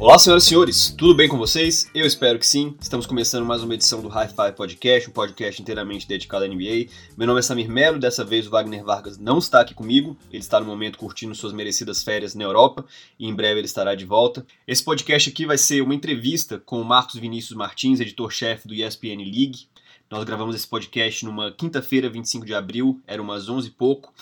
Olá, senhoras e senhores, tudo bem com vocês? Eu espero que sim. Estamos começando mais uma edição do Hi-Fi Podcast, um podcast inteiramente dedicado à NBA. Meu nome é Samir Melo, dessa vez o Wagner Vargas não está aqui comigo, ele está no momento curtindo suas merecidas férias na Europa e em breve ele estará de volta. Esse podcast aqui vai ser uma entrevista com o Marcos Vinícius Martins, editor-chefe do ESPN League. Nós gravamos esse podcast numa quinta-feira, 25 de abril, era umas 11 e pouco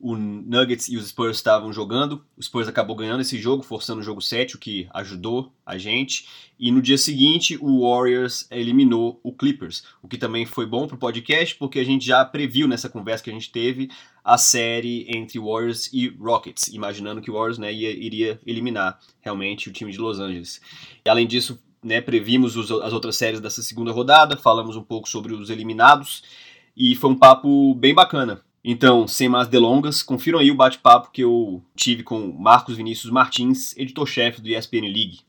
o Nuggets e os Spurs estavam jogando. O Spurs acabou ganhando esse jogo, forçando o jogo 7, o que ajudou a gente. E no dia seguinte, o Warriors eliminou o Clippers, o que também foi bom para o podcast, porque a gente já previu nessa conversa que a gente teve a série entre Warriors e Rockets, imaginando que o Warriors né, ia, iria eliminar realmente o time de Los Angeles. E além disso, né, previmos os, as outras séries dessa segunda rodada, falamos um pouco sobre os eliminados, e foi um papo bem bacana. Então, sem mais delongas, confiram aí o bate-papo que eu tive com Marcos Vinícius Martins, editor-chefe do ESPN League.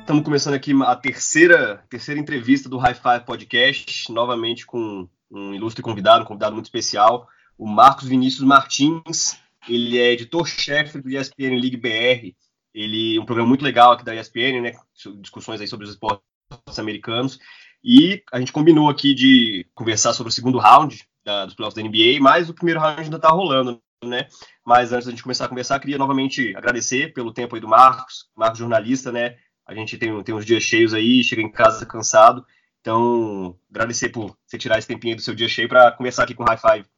Estamos começando aqui a terceira, terceira entrevista do Hi-Fi Podcast, novamente com um ilustre convidado, um convidado muito especial, o Marcos Vinícius Martins, ele é editor-chefe do ESPN League BR. Ele um programa muito legal aqui da ESPN, né? Discussões aí sobre os esportes americanos. E a gente combinou aqui de conversar sobre o segundo round da, dos playoffs da NBA, mas o primeiro round ainda está rolando, né? Mas antes da gente começar a conversar, queria novamente agradecer pelo tempo aí do Marcos, Marcos jornalista, né? A gente tem, tem uns dias cheios aí, chega em casa cansado. Então, agradecer por você tirar esse tempinho do seu dia cheio para conversar aqui com o High Five.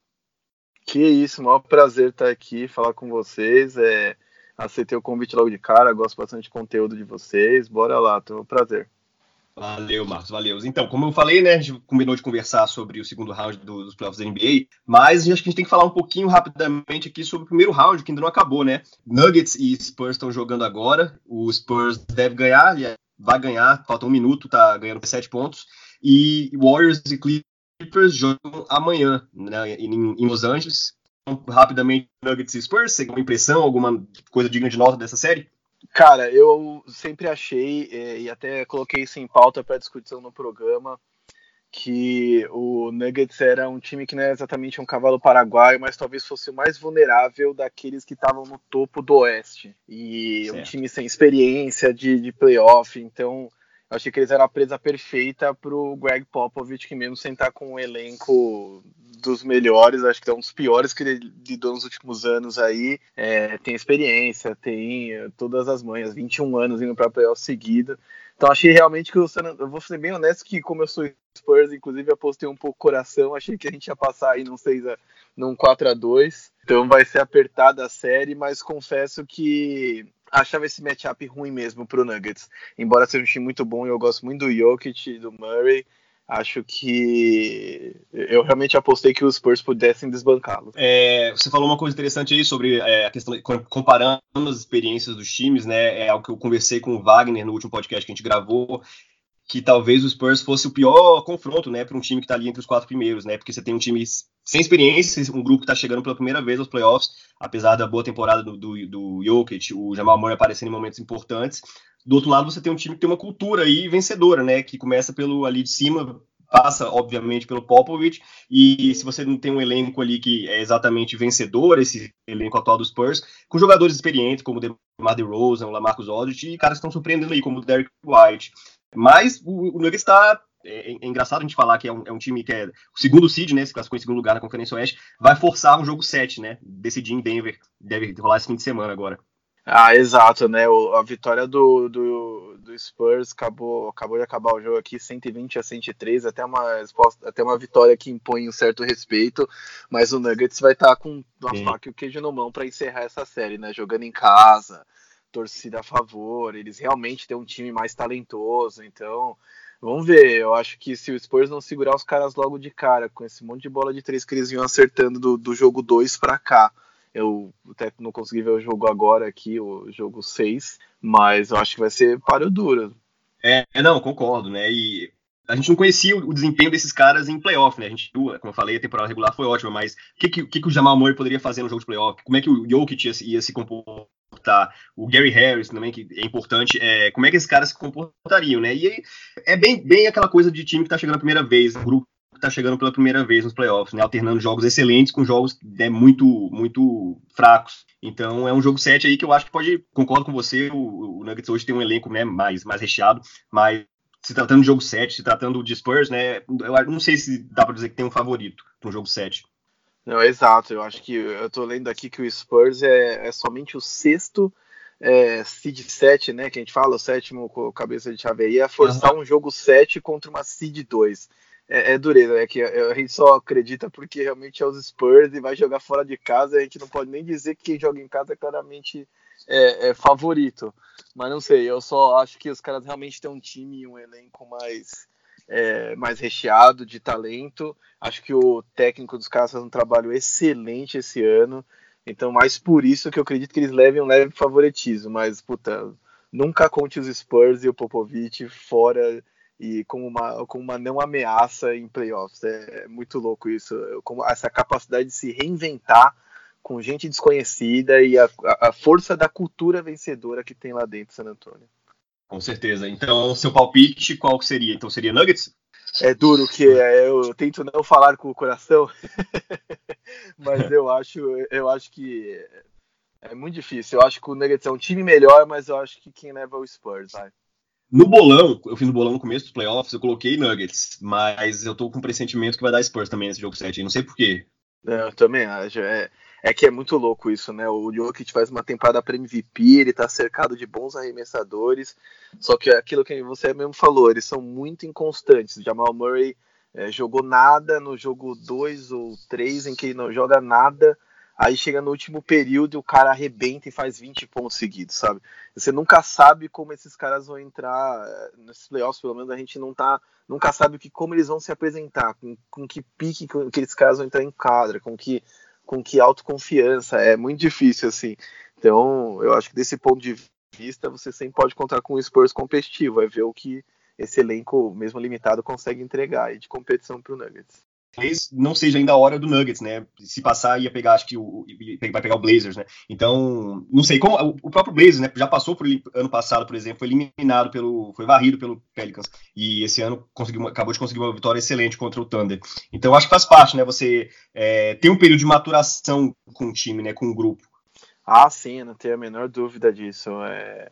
Que isso, maior prazer estar aqui, falar com vocês. É, aceitei o convite logo de cara, gosto bastante do conteúdo de vocês. Bora lá, tô um prazer. Valeu, Marcos, valeu. Então, como eu falei, né, a gente combinou de conversar sobre o segundo round dos playoffs da NBA, mas acho que a gente tem que falar um pouquinho rapidamente aqui sobre o primeiro round, que ainda não acabou, né? Nuggets e Spurs estão jogando agora, o Spurs deve ganhar, vai ganhar, falta um minuto, tá ganhando sete pontos, e Warriors e Clippers Clippers jogam amanhã né, em, em, Los Angeles. Então, rapidamente, Nuggets e Spurs, você tem uma impressão, alguma coisa digna de nota dessa série? Cara, eu sempre achei, é, e até coloquei isso em pauta para discussão no programa, que o Nuggets era um time que não é exatamente um cavalo paraguaio, mas talvez fosse o mais vulnerável daqueles que estavam no topo do Oeste. E certo. um time sem experiência de, de playoff, então eu achei que eles eram a presa perfeita para o Greg Popovich, que mesmo sentar com um elenco dos melhores, acho que é um dos piores que ele lidou nos últimos anos aí, é, tem experiência, tem é, todas as manhas, 21 anos indo para playoff seguido. Então achei realmente que o San eu vou ser bem honesto que como eu sou Spurs, inclusive apostei um pouco coração, achei que a gente ia passar aí num 6 a, num 4 a 2. Então vai ser apertada a série, mas confesso que achava esse matchup ruim mesmo pro Nuggets. Embora seja um time muito bom eu gosto muito do Jokic e do Murray, acho que eu realmente apostei que os Spurs pudessem desbancá-lo. É, você falou uma coisa interessante aí sobre é, a questão comparando as experiências dos times, né? É algo que eu conversei com o Wagner no último podcast que a gente gravou que talvez o Spurs fosse o pior confronto, né, para um time que está ali entre os quatro primeiros, né, porque você tem um time sem experiência, um grupo que está chegando pela primeira vez aos playoffs, apesar da boa temporada do, do, do Jokic, o Jamal Murray aparecendo em momentos importantes. Do outro lado, você tem um time que tem uma cultura aí vencedora, né, que começa pelo ali de cima, passa, obviamente, pelo Popovich, e se você não tem um elenco ali que é exatamente vencedor, esse elenco atual do Spurs, com jogadores experientes, como o DeMar DeRozan, o Lamarcus Aldridge, e caras que estão surpreendendo aí, como o Derek White. Mas o, o Nuggets está. É, é, engraçado a gente falar que é um, é um, time que é o segundo seed, né? Se classificou em segundo lugar na Conferência Oeste, vai forçar um jogo 7, né? Decidir em Denver. Deve rolar esse fim de semana agora. Ah, exato, né? O, a vitória do, do, do, Spurs acabou, acabou de acabar o jogo aqui 120 a 103, até uma, até uma vitória que impõe um certo respeito, mas o Nuggets vai estar tá com a faca e o queijo no mão para encerrar essa série, né? Jogando em casa, torcida a favor, eles realmente têm um time mais talentoso, então vamos ver. Eu acho que se o Spurs não segurar os caras logo de cara, com esse monte de bola de três que eles iam acertando do, do jogo 2 para cá. Eu até não consegui ver o jogo agora aqui, o jogo 6, mas eu acho que vai ser páreo duro. É, não, concordo, né? E a gente não conhecia o desempenho desses caras em playoff, né? A gente, como eu falei, a temporada regular foi ótima, mas o que, que, que, o Jamal Murray poderia fazer no jogo de playoff? Como é que o Jokic ia, ia se comportar? tá? O Gary Harris também, que é importante, é, como é que esses caras se comportariam, né? E é bem, bem aquela coisa de time que tá chegando a primeira vez, um grupo que tá chegando pela primeira vez nos playoffs, né? Alternando jogos excelentes com jogos né, muito, muito fracos. Então é um jogo 7 aí que eu acho que pode, concordo com você, o, o Nuggets hoje tem um elenco né, mais, mais recheado, mas se tratando de jogo 7, se tratando de Spurs, né? Eu não sei se dá para dizer que tem um favorito um jogo 7. Não, exato. Eu acho que eu tô lendo aqui que o Spurs é, é somente o sexto é, seed 7, né? Que a gente fala, o sétimo com cabeça de chave aí, é forçar uhum. um jogo 7 contra uma seed 2. É, é, dureza, é que a gente só acredita porque realmente é os Spurs e vai jogar fora de casa. A gente não pode nem dizer que quem joga em casa é claramente é, é favorito. Mas não sei, eu só acho que os caras realmente têm um time e um elenco mais é, mais recheado de talento. Acho que o técnico dos caras faz um trabalho excelente esse ano. Então, mais por isso que eu acredito que eles levem um leve favoritismo. Mas, puta, nunca conte os Spurs e o Popovich fora e com uma, com uma não ameaça em playoffs. É, é muito louco isso. Como essa capacidade de se reinventar com gente desconhecida e a, a força da cultura vencedora que tem lá dentro, San Antônio. Com certeza. Então, seu palpite, qual seria? Então, seria Nuggets? É duro que eu tento não falar com o coração, mas eu acho, eu acho que é muito difícil. Eu acho que o Nuggets é um time melhor, mas eu acho que quem leva é o Spurs, vai. No bolão, eu fiz no bolão no começo dos playoffs, eu coloquei Nuggets, mas eu tô com um pressentimento que vai dar Spurs também nesse jogo 7, não sei porquê. É, eu também acho. É, é que é muito louco isso, né? O Jokic faz uma temporada para MVP, ele tá cercado de bons arremessadores, só que aquilo que você mesmo falou, eles são muito inconstantes. Jamal Murray é, jogou nada no jogo 2 ou 3, em que ele não joga nada, aí chega no último período e o cara arrebenta e faz 20 pontos seguidos, sabe? Você nunca sabe como esses caras vão entrar é, nesses playoffs, pelo menos a gente não tá, nunca sabe que, como eles vão se apresentar, com, com que pique que aqueles caras vão entrar em quadra, com que com que autoconfiança. É muito difícil, assim. Então, eu acho que desse ponto de vista, você sempre pode contar com um Spurs competitivo. É ver o que esse elenco, mesmo limitado, consegue entregar aí de competição para o Nuggets talvez não seja ainda a hora do Nuggets, né? Se passar, ia pegar, acho que o, vai pegar o Blazers, né? Então, não sei como o próprio Blazers, né? Já passou por ano passado, por exemplo, foi eliminado pelo, foi varrido pelo Pelicans e esse ano conseguiu, acabou de conseguir uma vitória excelente contra o Thunder. Então, acho que faz parte, né? Você é, ter um período de maturação com o time, né? Com o grupo. Ah, sim, não tenho a menor dúvida disso. É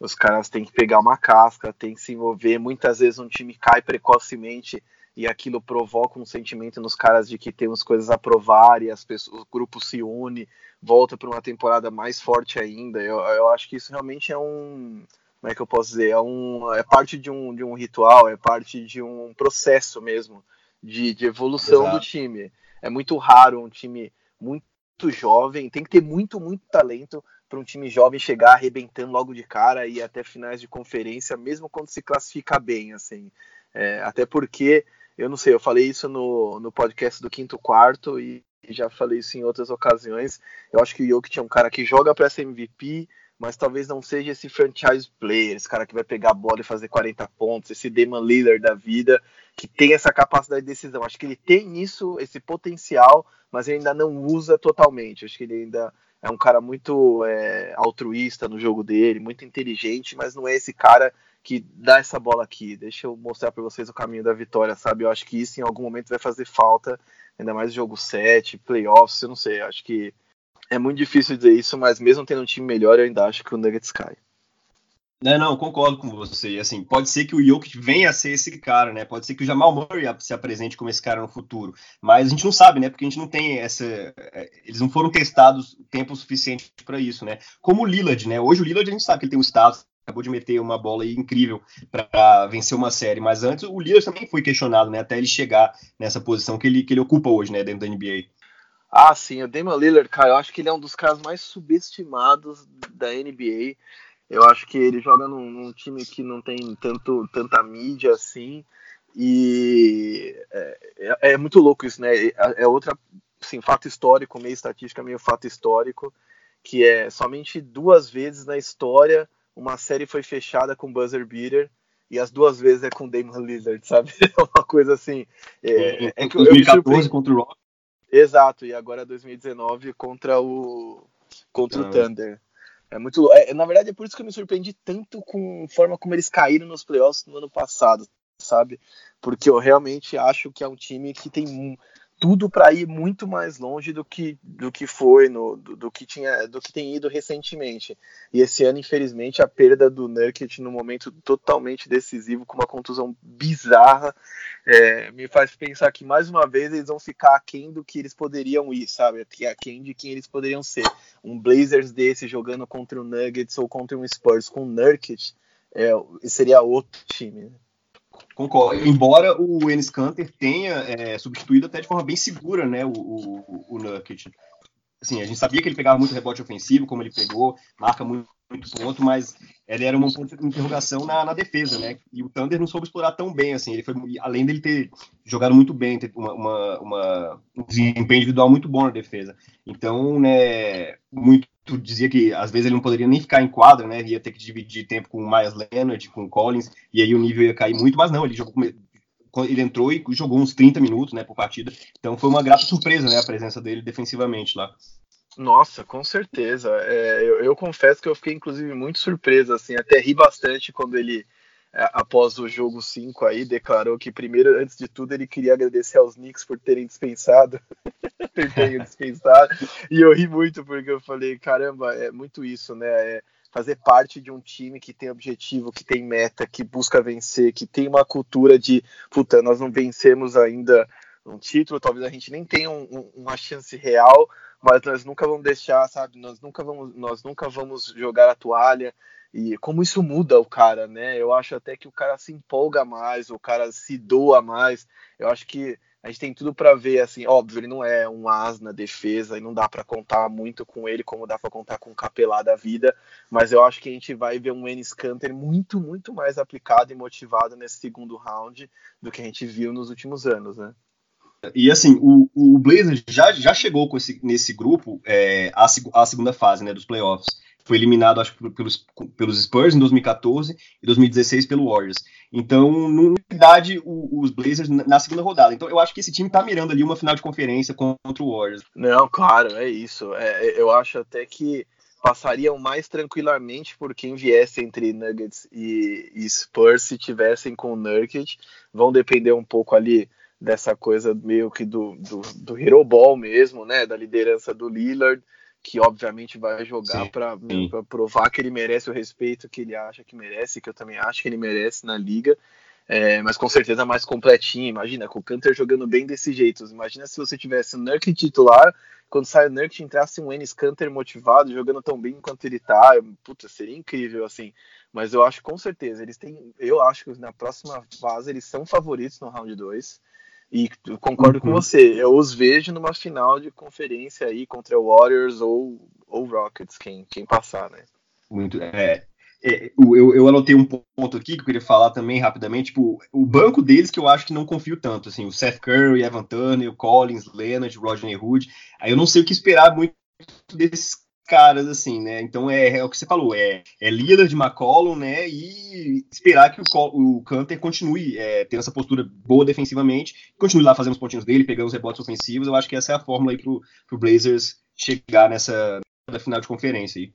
os caras têm que pegar uma casca, têm que se envolver. Muitas vezes um time cai precocemente e aquilo provoca um sentimento nos caras de que temos coisas a provar e as pessoas, o grupo se une, volta para uma temporada mais forte ainda. Eu, eu acho que isso realmente é um, como é que eu posso dizer, é, um, é parte de um, de um ritual, é parte de um processo mesmo de, de evolução Exato. do time. É muito raro um time muito jovem, tem que ter muito, muito talento para um time jovem chegar arrebentando logo de cara e ir até finais de conferência, mesmo quando se classifica bem, assim. É, até porque eu não sei, eu falei isso no, no podcast do quinto quarto e, já falei isso em outras ocasiões. Eu acho que o Jokic é um cara que joga para ser MVP, mas talvez não seja esse franchise player, esse cara que vai pegar a bola e fazer 40 pontos, esse Demon Lillard da vida, que tem essa capacidade de decisão. Acho que ele tem isso, esse potencial, mas ele ainda não usa totalmente. Acho que ele ainda é um cara muito é, altruísta no jogo dele, muito inteligente, mas não é esse cara que dá essa bola aqui, deixa eu mostrar para vocês o caminho da vitória, sabe? Eu acho que isso em algum momento vai fazer falta, ainda mais jogo 7, playoffs, eu não sei, acho que é muito difícil dizer isso, mas mesmo tendo um time melhor, eu ainda acho que o Nuggets cai. Não, não, concordo com você. Assim, pode ser que o Jokic venha a ser esse cara, né? Pode ser que o Jamal Murray se apresente como esse cara no futuro. Mas a gente não sabe, né? Porque a gente não tem essa. É, eles não foram testados tempo suficiente para isso, né? Como o Lillard, né? Hoje o Lillard a gente sabe que ele tem um status acabou de meter uma bola incrível para vencer uma série, mas antes o Lillard também foi questionado, né, até ele chegar nessa posição que ele, que ele ocupa hoje, né, dentro da NBA. Ah, sim, o Damian Lillard, cara, eu acho que ele é um dos caras mais subestimados da NBA. Eu acho que ele joga num, num time que não tem tanto, tanta mídia assim, e é, é, é muito louco isso, né? É, é outra, assim, fato histórico, meio estatística, meio fato histórico, que é somente duas vezes na história uma série foi fechada com buzzer beater e as duas vezes é com Damon Lillard, sabe? É uma coisa assim. É, é, é que 2014 contra o Rock. Exato, e agora 2019 contra o contra o Thunder. É muito. É, na verdade, é por isso que eu me surpreendi tanto com a forma como eles caíram nos playoffs no ano passado, sabe? Porque eu realmente acho que é um time que tem tudo para ir muito mais longe do que, do que foi no, do, do, que tinha do que tem ido recentemente. E esse ano infelizmente a perda do Nurkic no momento totalmente decisivo com uma contusão bizarra é, me faz pensar que mais uma vez eles vão ficar aquém do que eles poderiam ir sabe? Aquém de quem eles poderiam ser. Um Blazers desse jogando contra o Nuggets ou contra um Spurs com o Nurkic é, seria outro time né? Concordo. Embora o Enes Kanter tenha é, substituído até de forma bem segura né, o, o, o. Assim, a gente sabia que ele pegava muito rebote ofensivo, como ele pegou, marca muito, muito ponto, mas ele era uma ponto de interrogação na, na, defesa, né? E o Thunder não soube explorar tão bem, assim. Ele foi, além dele ter jogado muito bem, ter uma, uma, uma, um desempenho individual muito bom na defesa. Então, né, muito dizia que às vezes ele não poderia nem ficar em quadra, né? Ia ter que dividir tempo com o Miles Leonard, com o Collins, e aí o nível ia cair muito, mas não, ele jogou ele entrou e jogou uns 30 minutos, né, por partida. Então foi uma grata surpresa, né, a presença dele defensivamente lá. Nossa, com certeza. É, eu, eu, confesso que eu fiquei, inclusive, muito surpreso, assim, até ri bastante quando ele, após o jogo 5 aí, declarou que, primeiro, antes de tudo, ele queria agradecer aos Knicks por terem dispensado, por terem dispensado, e eu ri muito, porque eu falei, caramba, é muito isso, né, é fazer parte de um time que tem objetivo, que tem meta, que busca vencer, que tem uma cultura de, puta, nós não vencemos ainda um título, talvez a gente nem tenha um, um, uma chance real, mas nós nunca vamos deixar, sabe? Nós nunca vamos, nós nunca vamos jogar a toalha. E como isso muda o cara, né? Eu acho até que o cara se empolga mais, o cara se doa mais. Eu acho que a gente tem tudo para ver assim, óbvio, ele não é um as na defesa e não dá para contar muito com ele como dá para contar com o Capelá da vida, mas eu acho que a gente vai ver um Enes Kanter muito, muito mais aplicado e motivado nesse segundo round do que a gente viu nos últimos anos, né? E assim, o, o Blazers já, já chegou esse, nesse grupo é, a, a segunda fase né, dos playoffs. Foi eliminado, acho pelos, pelos Spurs em 2014 e 2016 pelo Warriors. Então, na verdade, os Blazers na segunda rodada. Então, eu acho que esse time tá mirando ali uma final de conferência contra o Warriors. Não, claro, é isso. É, eu acho até que passariam mais tranquilamente por quem viesse entre Nuggets e, e Spurs se tivessem com o Nurkic. Vão depender um pouco ali dessa coisa meio que do, do, do hero ball mesmo, né? Da liderança do Lillard, que obviamente vai jogar para provar que ele merece o respeito que ele acha que merece, que eu também acho que ele merece na liga. É, mas com certeza mais completinho. Imagina, com o Canter jogando bem desse jeito. Imagina se você tivesse o Nurk titular, quando sai o Nurk entrasse um Ennis Canter motivado, jogando tão bem quanto ele tá. Puta, seria incrível, assim. Mas eu acho com certeza, eles têm. Eu acho que na próxima fase eles são favoritos no round 2. E concordo uhum. com você, eu os vejo numa final de conferência aí contra o Warriors ou, ou Rockets, quem, quem passar, né? Muito, é, é, eu, eu anotei um ponto aqui que eu queria falar também rapidamente, tipo, o banco deles que eu acho que não confio tanto, assim, o Seth Curry, Evan Turner, o Collins, Leonard, Roger Hood, aí eu não sei o que esperar muito desses caras, assim, né? Então é, é o que você falou, é, é líder de McCollum, né? E esperar que o, o Canter continue é, tendo essa postura boa defensivamente, continue lá fazendo os pontinhos dele, pegando os rebotes ofensivos. Eu acho que essa é a fórmula aí pro, pro Blazers chegar nessa final de conferência aí.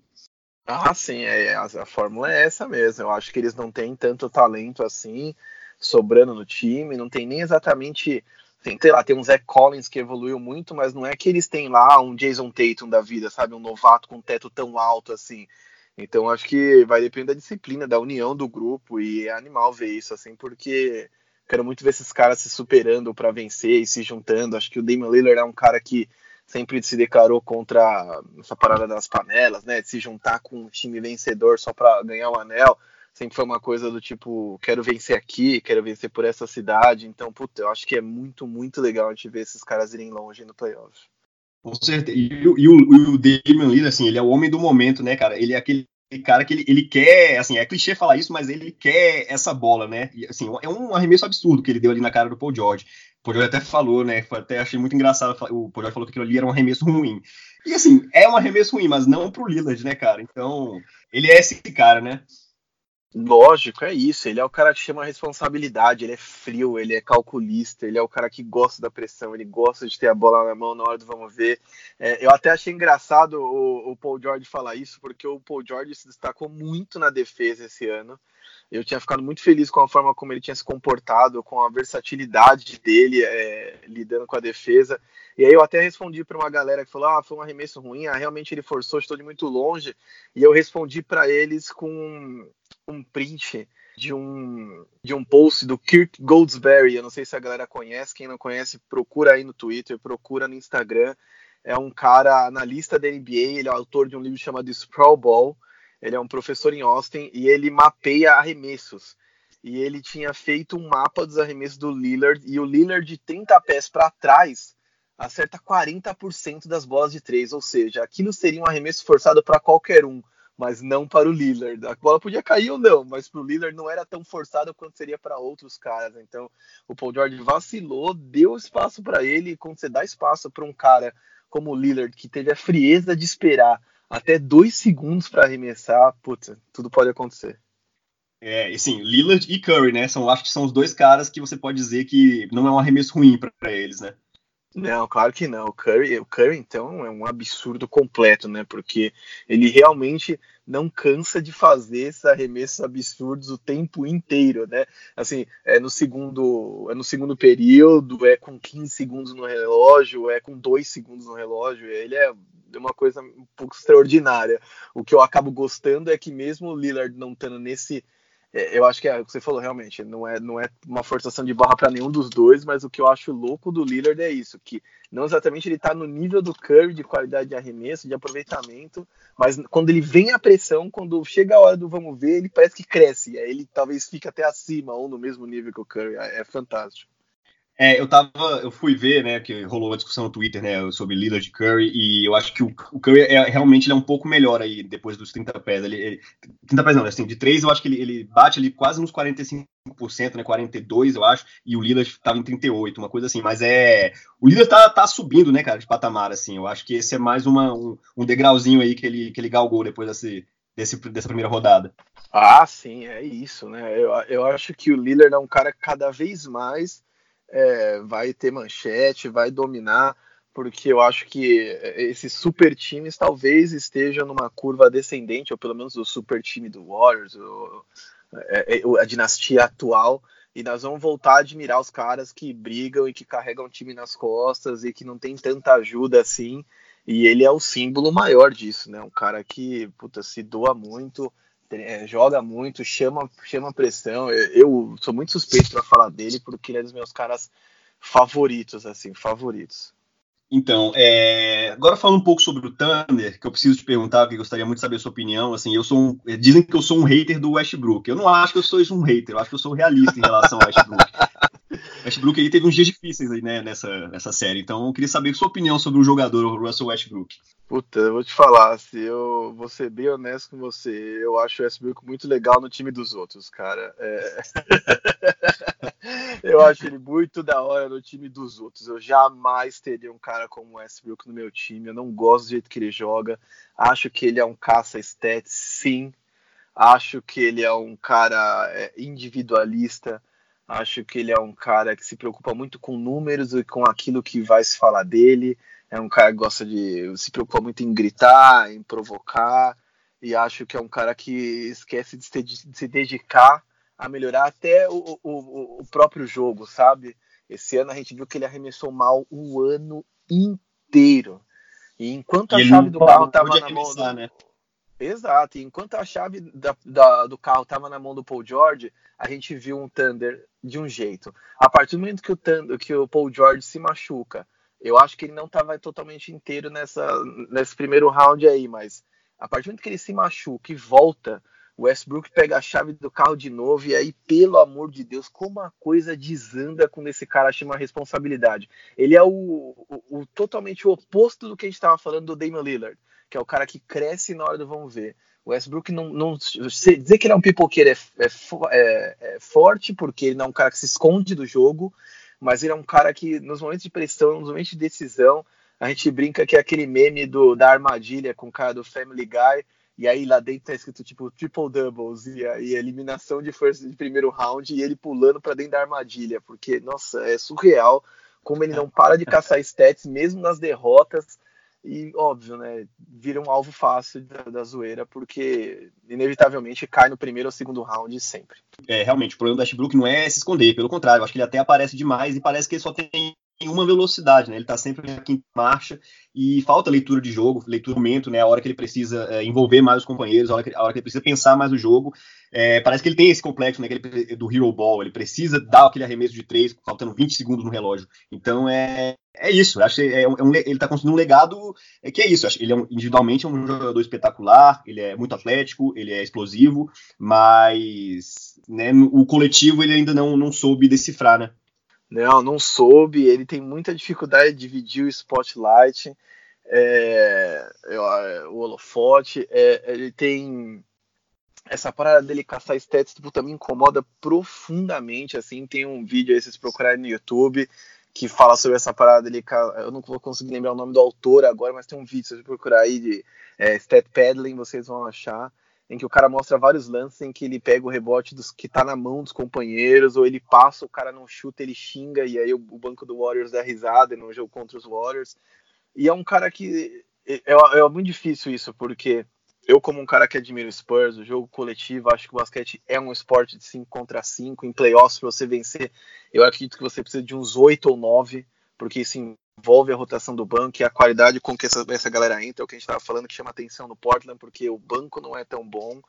Ah, sim, é, a, a fórmula é essa mesmo. Eu acho que eles não têm tanto talento assim sobrando no time, não tem nem exatamente tem, sei lá, tem um Zach Collins que evoluiu muito, mas não é que eles têm lá um Jason Tatum da vida, sabe? Um novato com um teto tão alto assim. Então acho que vai depender da disciplina, da união do grupo, e é animal ver isso, assim, porque quero muito ver esses caras se superando para vencer e se juntando. Acho que o Damian Lillard é um cara que sempre se declarou contra essa parada das panelas, né? De se juntar com um time vencedor só para ganhar o anel sempre foi uma coisa do tipo, quero vencer aqui, quero vencer por essa cidade. Então, puta, eu acho que é muito, muito legal a gente ver esses caras irem longe no playoff. Com certeza. E, e, o, e o Damian Lillard, assim, ele é o homem do momento, né, cara? Ele é aquele cara que ele, ele quer, assim, é clichê falar isso, mas ele quer essa bola, né? E, assim, é um arremesso absurdo que ele deu ali na cara do Paul George. O Paul George até falou, né? Até achei muito engraçado. O Paul George falou que aquilo ali era um arremesso ruim. E assim, é um arremesso ruim, mas não pro Lillard, né, cara? Então, ele é esse cara, né? Lógico, é isso. Ele é o cara que chama a responsabilidade, ele é frio, ele é calculista, ele é o cara que gosta da pressão, ele gosta de ter a bola na mão na hora do vamos ver. É, eu até achei engraçado o, o, Paul George falar isso, porque o Paul George se destacou muito na defesa esse ano. Eu tinha ficado muito feliz com a forma como ele tinha se comportado, com a versatilidade dele é, lidando com a defesa. E aí eu até respondi para uma galera que falou: ah, foi um arremesso ruim, ah, realmente ele forçou, estou de muito longe. E eu respondi para eles com um print de um, de um post do Kirk Goldsberry. Eu não sei se a galera conhece, quem não conhece, procura aí no Twitter, procura no Instagram. É um cara analista da NBA, ele é autor de um livro chamado Sprawl Ball ele é um professor em Austin e ele mapeia arremessos. E ele tinha feito um mapa dos arremessos do Lillard e o Lillard de 30 pés para trás acerta 40% das bolas de três, ou seja, aquilo seria um arremesso forçado para qualquer um, mas não para o Lillard. A bola podia cair ou não, mas para o Lillard não era tão forçado quanto seria para outros caras. Então, o Paul George vacilou, deu espaço para ele, e quando você dá espaço para um cara como o Lillard, que teve a frieza de esperar até dois segundos para arremessar, puta, tudo pode acontecer. É, assim, Lillard e Curry, né? São, acho que são os dois caras que você pode dizer que não é um arremesso ruim para eles, né? Não, claro que não. O Curry, o Curry, então, é um absurdo completo, né? Porque ele realmente não cansa de fazer esses arremessos absurdos o tempo inteiro, né? Assim, é no segundo, é no segundo período, é com 15 segundos no relógio, é com 2 segundos no relógio. Ele é uma coisa um pouco extraordinária. O que eu acabo gostando é que mesmo o Lillard não estando nesse eu acho que é o que você falou realmente, não é, não é uma forçação de barra para nenhum dos dois, mas o que eu acho louco do Lillard é isso, que não exatamente ele está no nível do Curry de qualidade de arremesso, de aproveitamento, mas quando ele vem a pressão, quando chega a hora do vamos ver, ele parece que cresce, aí ele talvez fique até acima ou no mesmo nível que o Curry, é, é fantástico. É, eu tava, eu fui ver, né, que rolou uma discussão no Twitter, né, sobre Lillard de Curry, e eu acho que o, o Curry é, realmente é um pouco melhor aí, depois dos 30 pés, ele, ele 30 pés não, né, assim, de 3 eu acho que ele, ele bate ali quase nos 45%, né, 42 eu acho, e o Lillard tava em 38, uma coisa assim, mas é, o Lillard tá, tá subindo, né, cara, de patamar, assim, eu acho que esse é mais uma, um, um degrauzinho aí que ele, que ele galgou depois desse, desse, dessa primeira rodada. Ah, sim, é isso, né, eu, eu acho que o Lillard é um cara cada vez mais é, vai ter manchete, vai dominar, porque eu acho que esses super times talvez estejam numa curva descendente, ou pelo menos o super time do Warriors, ou, é, é, a dinastia atual, e nós vamos voltar a admirar os caras que brigam e que carregam o time nas costas e que não tem tanta ajuda assim. E ele é o símbolo maior disso, né? Um cara que puta, se doa muito, joga muito, chama, chama pressão. Eu, eu sou muito suspeito para falar dele porque ele é dos meus caras favoritos, assim, favoritos. Então, é... agora falando um pouco sobre o Thunder, que eu preciso te perguntar, que eu gostaria muito de saber a sua opinião. Assim, eu sou um... dizem que eu sou um hater do Westbrook. Eu não acho que eu sou um hater, eu acho que eu sou realista em relação ao Westbrook. Westbrook aí teve uns dias difíceis aí, né, nessa, nessa série. Então, eu queria saber sua opinião sobre o jogador Russell Westbrook. Puta, eu vou te falar, se eu vou ser bem honesto com você, eu acho o Westbrook muito legal no time dos outros, cara. É... eu acho ele muito da hora no time dos outros. Eu jamais teria um cara como o Westbrook no meu time. Eu não gosto do jeito que ele joga. Acho que ele é um caça stats, sim. Acho que ele é um cara é, individualista. Acho que ele é um cara que se preocupa muito com números e com aquilo que vai se falar dele é um cara que gosta de se preocupa muito em gritar, em provocar, e acho que é um cara que esquece de se, de se dedicar a melhorar até o, o, o, próprio jogo, sabe? Esse ano a gente viu que ele arremessou mal o ano inteiro. E enquanto a chave do carro estava na mão. Do... Né? Exato, e enquanto a chave da, da, do carro estava na mão do Paul George, a gente viu um Thunder de um jeito. A partir do momento que o, Thunder, que o Paul George se machuca eu acho que ele não estava totalmente inteiro nessa, nesse primeiro round aí, mas a partir do momento que ele se machuca e volta, o Westbrook pega a chave do carro de novo e aí, pelo amor de Deus, como a coisa desanda quando esse cara chama responsabilidade. Ele é o, o, o totalmente o oposto do que a gente estava falando do Damian Lillard, que é o cara que cresce na hora do vamos ver. O Westbrook não, não dizer que ele é um pipoqueiro é, é, é, é forte, porque ele não é um cara que se esconde do jogo, mas ele é um cara que, nos momentos de pressão, nos momentos de decisão, a gente brinca que é aquele meme do, da armadilha com o cara do Family Guy, e aí lá dentro tá escrito tipo triple doubles e e eliminação de first de primeiro round e ele pulando para dentro da armadilha, porque nossa, é surreal como ele não para de caçar stats mesmo nas derrotas e óbvio, né, vira um alvo fácil da, da zoeira porque inevitavelmente cai no primeiro ou segundo round sempre. É, realmente, o problema do Westbrook não é se esconder, pelo contrário, acho que ele até aparece demais e parece que ele só tem uma velocidade, né? Ele tá sempre aqui em marcha e falta leitura de jogo, leitura do momento, né? A hora que ele precisa é, envolver mais os companheiros, a hora, que, a hora que ele precisa pensar mais no jogo. É, parece que ele tem esse complexo, né? Ele, do Hero Ball, ele precisa dar aquele arremesso de três, faltando 20 segundos no relógio. Então é, é isso. Acho que é, é um, ele tá construindo um legado é, que é isso. Acho, ele é um, individualmente é um jogador espetacular, ele é muito atlético, ele é explosivo, mas né, o coletivo ele ainda não, não soube decifrar, né? Não, não soube. Ele tem muita dificuldade de dividir o spotlight, é, é, o holofote. É, ele tem essa parada dele caçar stats tipo, também incomoda profundamente. Assim, tem um vídeo aí, vocês procurarem no YouTube que fala sobre essa parada dele. Eu não vou conseguir lembrar o nome do autor agora, mas tem um vídeo, se vocês procurar aí de é, stat paddling, vocês vão achar em que o cara mostra vários lances em que ele pega o rebote dos que tá na mão dos companheiros, ou ele passa, o cara não chuta, ele xinga, e aí o, o banco do Warriors dá risada no jogo contra os Warriors. E é um cara que. É, é, é, muito difícil isso, porque eu, como um cara que admira o Spurs, o jogo coletivo, acho que o basquete é um esporte de 5 contra 5. Em playoffs, para você vencer, eu acredito que você precisa de uns 8 ou 9, porque isso envolve a rotação do banco e a qualidade com que essa, essa galera entra, é o que a gente estava falando que chama atenção no Portland, porque o banco não é tão bom.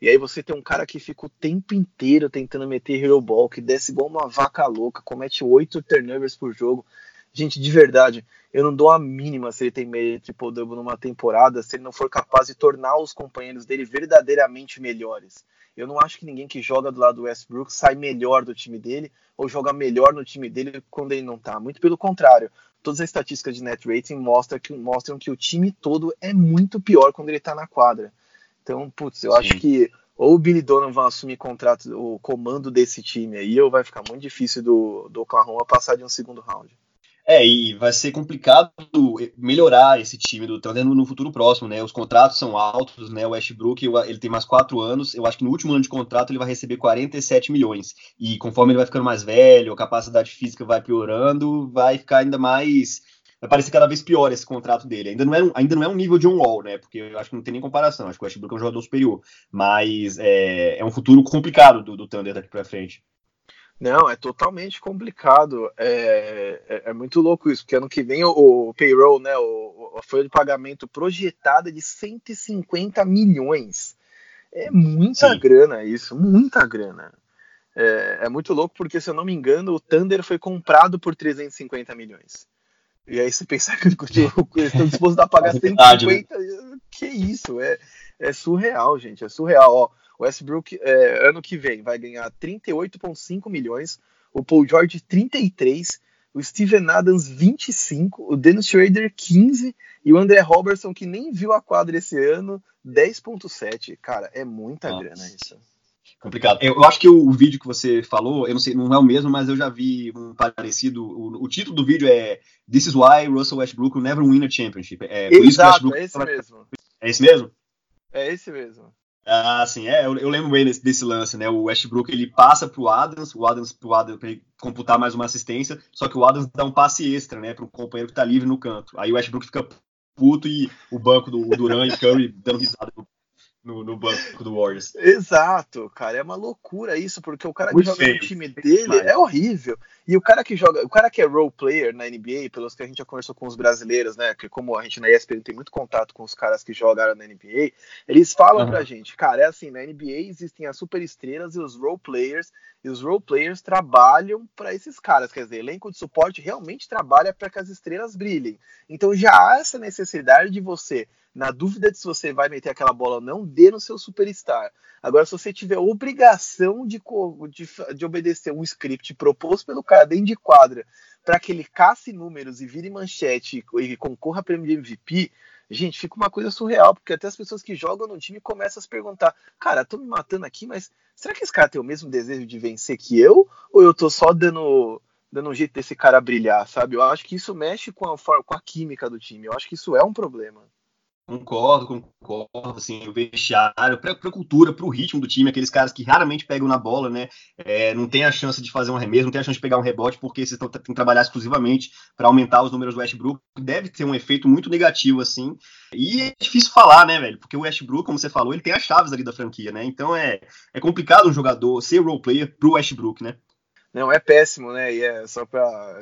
E aí você tem um cara que fica o tempo inteiro tentando meter hero ball, que desce igual uma vaca louca, comete oito turnovers por jogo. Gente, de verdade, eu não dou a mínima se ele tem meio triple double numa temporada, se ele não for capaz de tornar os companheiros dele verdadeiramente melhores. Eu não acho que ninguém que joga do lado do Westbrook sai melhor do time dele ou joga melhor no time dele quando ele não tá. Muito pelo contrário todas as estatísticas de net rating mostram que, mostram que o time todo é muito pior quando ele está na quadra. Então, putz, eu Sim. acho que ou o Billy Donovan vai assumir contrato, o comando desse time aí, ou vai ficar muito difícil do, do Oklahoma passar de um segundo round. É, e vai ser complicado melhorar esse time do Thunder no, futuro próximo, né? Os contratos são altos, né? O Westbrook, ele tem mais quatro anos. Eu acho que no último ano de contrato ele vai receber 47 milhões. E conforme ele vai ficando mais velho, a capacidade física vai piorando, vai ficar ainda mais. Vai parecer cada vez pior esse contrato dele. Ainda não é um, ainda não é um nível de um wall, né? Porque eu acho que não tem nem comparação. Acho que o Westbrook é um jogador superior. Mas é, é um futuro complicado do, do Thunder daqui pra frente. Não, é totalmente complicado. É, é, é, muito louco isso, porque ano que vem o, o payroll, né, o, a folha de pagamento projetada é de 150 milhões. É muita Sim. grana isso, muita grana. É, é, muito louco porque, se eu não me engano, o Thunder foi comprado por 350 milhões. E aí você pensar que eles estão dispostos a pagar 150, né? que isso, é, é surreal, gente, é surreal. Ó, Westbrook, é, ano que vem, vai ganhar 38,5 milhões, o Paul George 33, o Steven Adams 25, o Dennis Schrader 15 e o André Robertson, que nem viu a quadra esse ano, 10,7. Cara, é muita Nossa. grana isso. Complicado. Eu, eu, acho que o, o, vídeo que você falou, eu não sei, não é o mesmo, mas eu já vi um parecido. O, o título do vídeo é This is why Russell Westbrook will never win a championship. É, Exato, é esse mesmo. É esse mesmo? É esse mesmo. Ah, sim, é, eu, eu lembro bem desse, desse, lance, né? O Westbrook ele passa pro Adams, o Adams pro Adams pra ele computar mais uma assistência, só que o Adams dá um passe extra, né, pro companheiro que tá livre no canto. Aí o Westbrook fica puto e o banco do Duran e Curry dando risada no, no, banco do Warriors. Exato, cara, é uma loucura isso, porque o cara Muito que joga feio. no time dele é horrível. E o cara que joga, o cara que é role player na NBA, pelos que a gente já conversou com os brasileiros, né, que como a gente na ESPN tem muito contato com os caras que jogaram na NBA, eles falam uhum. pra gente, cara, é assim, na NBA existem as super estrelas e os role players, e os role players trabalham para esses caras, quer dizer, elenco de suporte realmente trabalha para que as estrelas brilhem. Então já há essa necessidade de você na dúvida de se você vai meter aquela bola ou não, dê no seu superstar. Agora, se você tiver obrigação de, de, de obedecer um script proposto pelo cara dentro de quadra para que ele casse números e vire manchete e, concorra a prêmio de MVP, gente, fica uma coisa surreal, porque até as pessoas que jogam no time começam a se perguntar: cara, tô me matando aqui, mas será que esse cara tem o mesmo desejo de vencer que eu? Ou eu tô só dando dando um jeito desse cara brilhar, sabe? Eu acho que isso mexe com a, com a química do time. Eu acho que isso é um problema. Concordo, concordo, assim, o vestiário, para a cultura, para o ritmo do time, aqueles caras que raramente pegam na bola, né, é, não tem a chance de fazer um arremesso, não tem a chance de pegar um rebote, porque vocês têm que trabalhar exclusivamente para aumentar os números do Westbrook, deve ter um efeito muito negativo, assim, e é difícil falar, né, velho, porque o Westbrook, como você falou, ele tem as chaves ali da franquia, né, então é, é complicado um jogador ser role player pro Westbrook, né. Não, é péssimo, né? E é só para.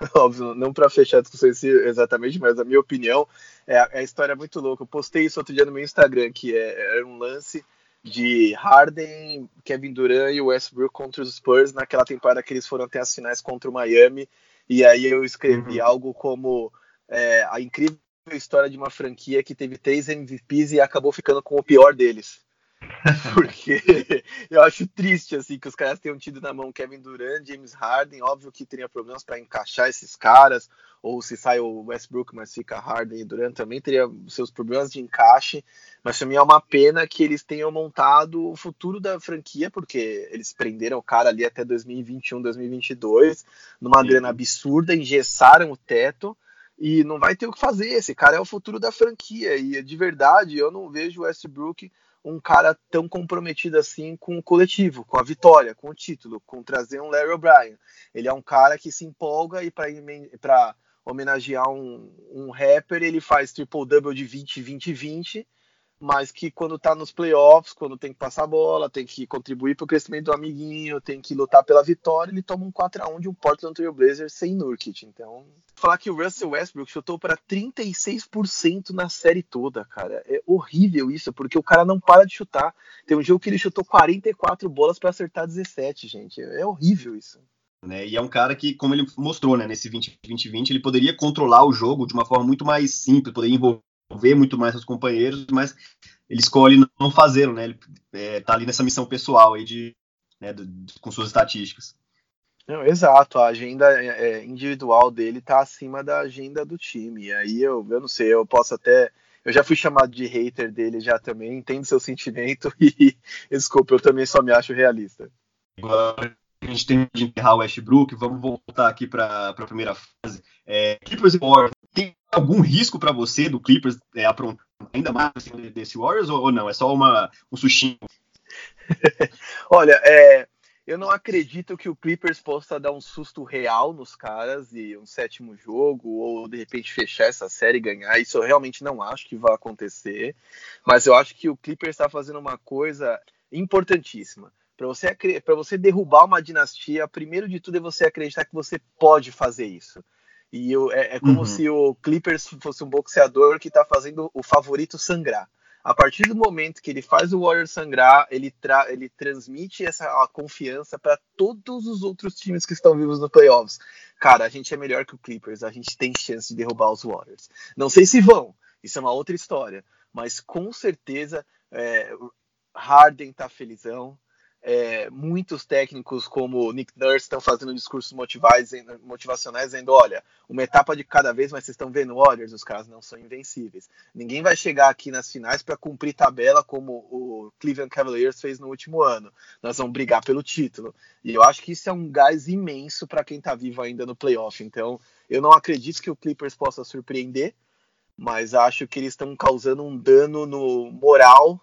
Óbvio, não para fechar a discussão exatamente, mas a minha opinião é a, é a história é muito louca. Eu postei isso outro dia no meu Instagram, que é, era um lance de Harden, Kevin Durant e Westbrook contra os Spurs naquela temporada que eles foram até as finais contra o Miami. E aí eu escrevi uhum. algo como é, a incrível história de uma franquia que teve três MVPs e acabou ficando com o pior deles. Porque eu acho triste assim que os caras tenham tido na mão Kevin Durant, James Harden, óbvio que teria problemas para encaixar esses caras, ou se sai o Westbrook, mas fica Harden e Durant também teria seus problemas de encaixe, mas para mim é uma pena que eles tenham montado o futuro da franquia, porque eles prenderam o cara ali até 2021, 2022, numa Sim. grana absurda, engessaram o teto, e não vai ter o que fazer. Esse cara é o futuro da franquia. E de verdade, eu não vejo o Westbrook um cara tão comprometido assim com o coletivo, com a vitória, com o título, com trazer um Larry O'Brien. Ele é um cara que se empolga e para homenagear um, um rapper, ele faz triple-double de 20, 20, 20 mas que quando tá nos playoffs, quando tem que passar a bola, tem que contribuir para o crescimento do amiguinho, tem que lutar pela vitória, ele toma um 4 a 1 de um Portland Trail Blazers sem Nurkic. Então, falar que o Russell Westbrook chutou para 36% na série toda, cara. É horrível isso, porque o cara não para de chutar. Tem um jogo que ele chutou 44 bolas para acertar 17, gente. É horrível isso. Né? E é um cara que, como ele mostrou, né, nesse 20-20-20, ele poderia controlar o jogo de uma forma muito mais simples, poderia envolver ver muito mais seus companheiros, mas ele escolhe não fazê-lo, né? Ele é, tá ali nessa missão pessoal aí de, né, com suas estatísticas. Não, exato, a agenda é, é, individual dele tá acima da agenda do time. E aí eu, eu não sei, eu posso até. Eu já fui chamado de hater dele já também, entendo seu sentimento e desculpa, eu também só me acho realista. Agora a gente tem de enterrar o Westbrook, vamos voltar aqui para a primeira fase. É, Clippers e Warriors tem algum risco para você do Clippers é, aprontar ainda mais assim, desse Warriors ou, ou, não? É só uma, um sustinho? Olha, é, eu não acredito que o Clippers possa dar um susto real nos caras e um sétimo jogo, ou de repente fechar essa série e ganhar. Isso eu realmente não acho que vai acontecer. Mas eu acho que o Clippers está fazendo uma coisa importantíssima. Para você, você derrubar uma dinastia, primeiro de tudo é você acreditar que você pode fazer isso. E eu, é, é, como uhum. se o Clippers fosse um boxeador que está fazendo o favorito sangrar. A partir do momento que ele faz o Warrior sangrar, ele, tra ele transmite essa confiança para todos os outros times que estão vivos no playoffs. Cara, a gente é melhor que o Clippers, a gente tem chance de derrubar os Warriors. Não sei se vão, isso é uma outra história, mas com certeza é, Harden tá felizão, é, muitos técnicos como Nick Nurse estão fazendo discursos motivacionais dizendo, olha, uma etapa de cada vez, mas vocês estão vendo Warriors, os caras não são invencíveis. Ninguém vai chegar aqui nas finais para cumprir tabela como o Cleveland Cavaliers fez no último ano. Nós vamos brigar pelo título. E eu acho que isso é um gás imenso para quem está vivo ainda no playoff. Então, eu não acredito que o Clippers possa surpreender, mas acho que eles estão causando um dano no moral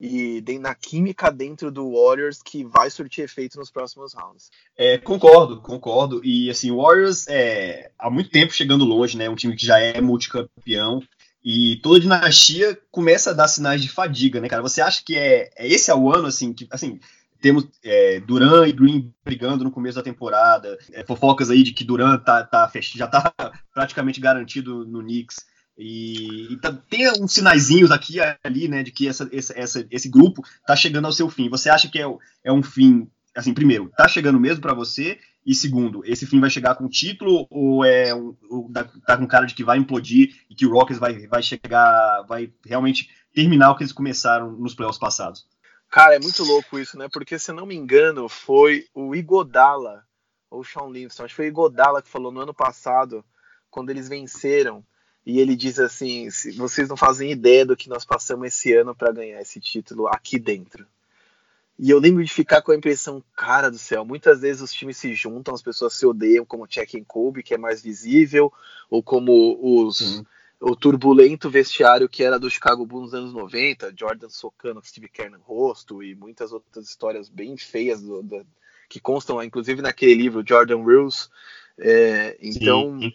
e na química dentro do Warriors que vai surtir efeito nos próximos rounds. É, concordo, concordo. E assim, o Warriors é há muito tempo chegando longe, né? Um time que já é multicampeão. E toda dinastia começa a dar sinais de fadiga, né, cara? Você acha que é, é esse é o ano, assim, que assim, temos é, Duran e Green brigando no começo da temporada, é, fofocas aí de que Duran tá, tá, já tá praticamente garantido no Knicks. E, e tá, tem uns sinaizinhos aqui ali, né, de que essa, essa, esse grupo tá chegando ao seu fim. Você acha que é, é um fim, assim, primeiro, tá chegando mesmo para você? E segundo, esse fim vai chegar com título ou é um, tá com cara de que vai implodir e que o Rockets vai, vai chegar, vai realmente terminar o que eles começaram nos playoffs passados? Cara, é muito louco isso, né? Porque se não me engano, foi o Igodala ou o Sean Livingston, acho que foi o Igodala que falou no ano passado, quando eles venceram e ele diz assim: vocês não fazem ideia do que nós passamos esse ano para ganhar esse título aqui dentro. E eu lembro de ficar com a impressão, cara do céu, muitas vezes os times se juntam, as pessoas se odeiam, como o Check and Kobe, que é mais visível, ou como os o turbulento vestiário que era do Chicago Bulls nos anos 90, Jordan socando Steve Kerr no rosto e muitas outras histórias bem feias do, do, que constam, inclusive naquele livro Jordan Rules. É, então, Sim.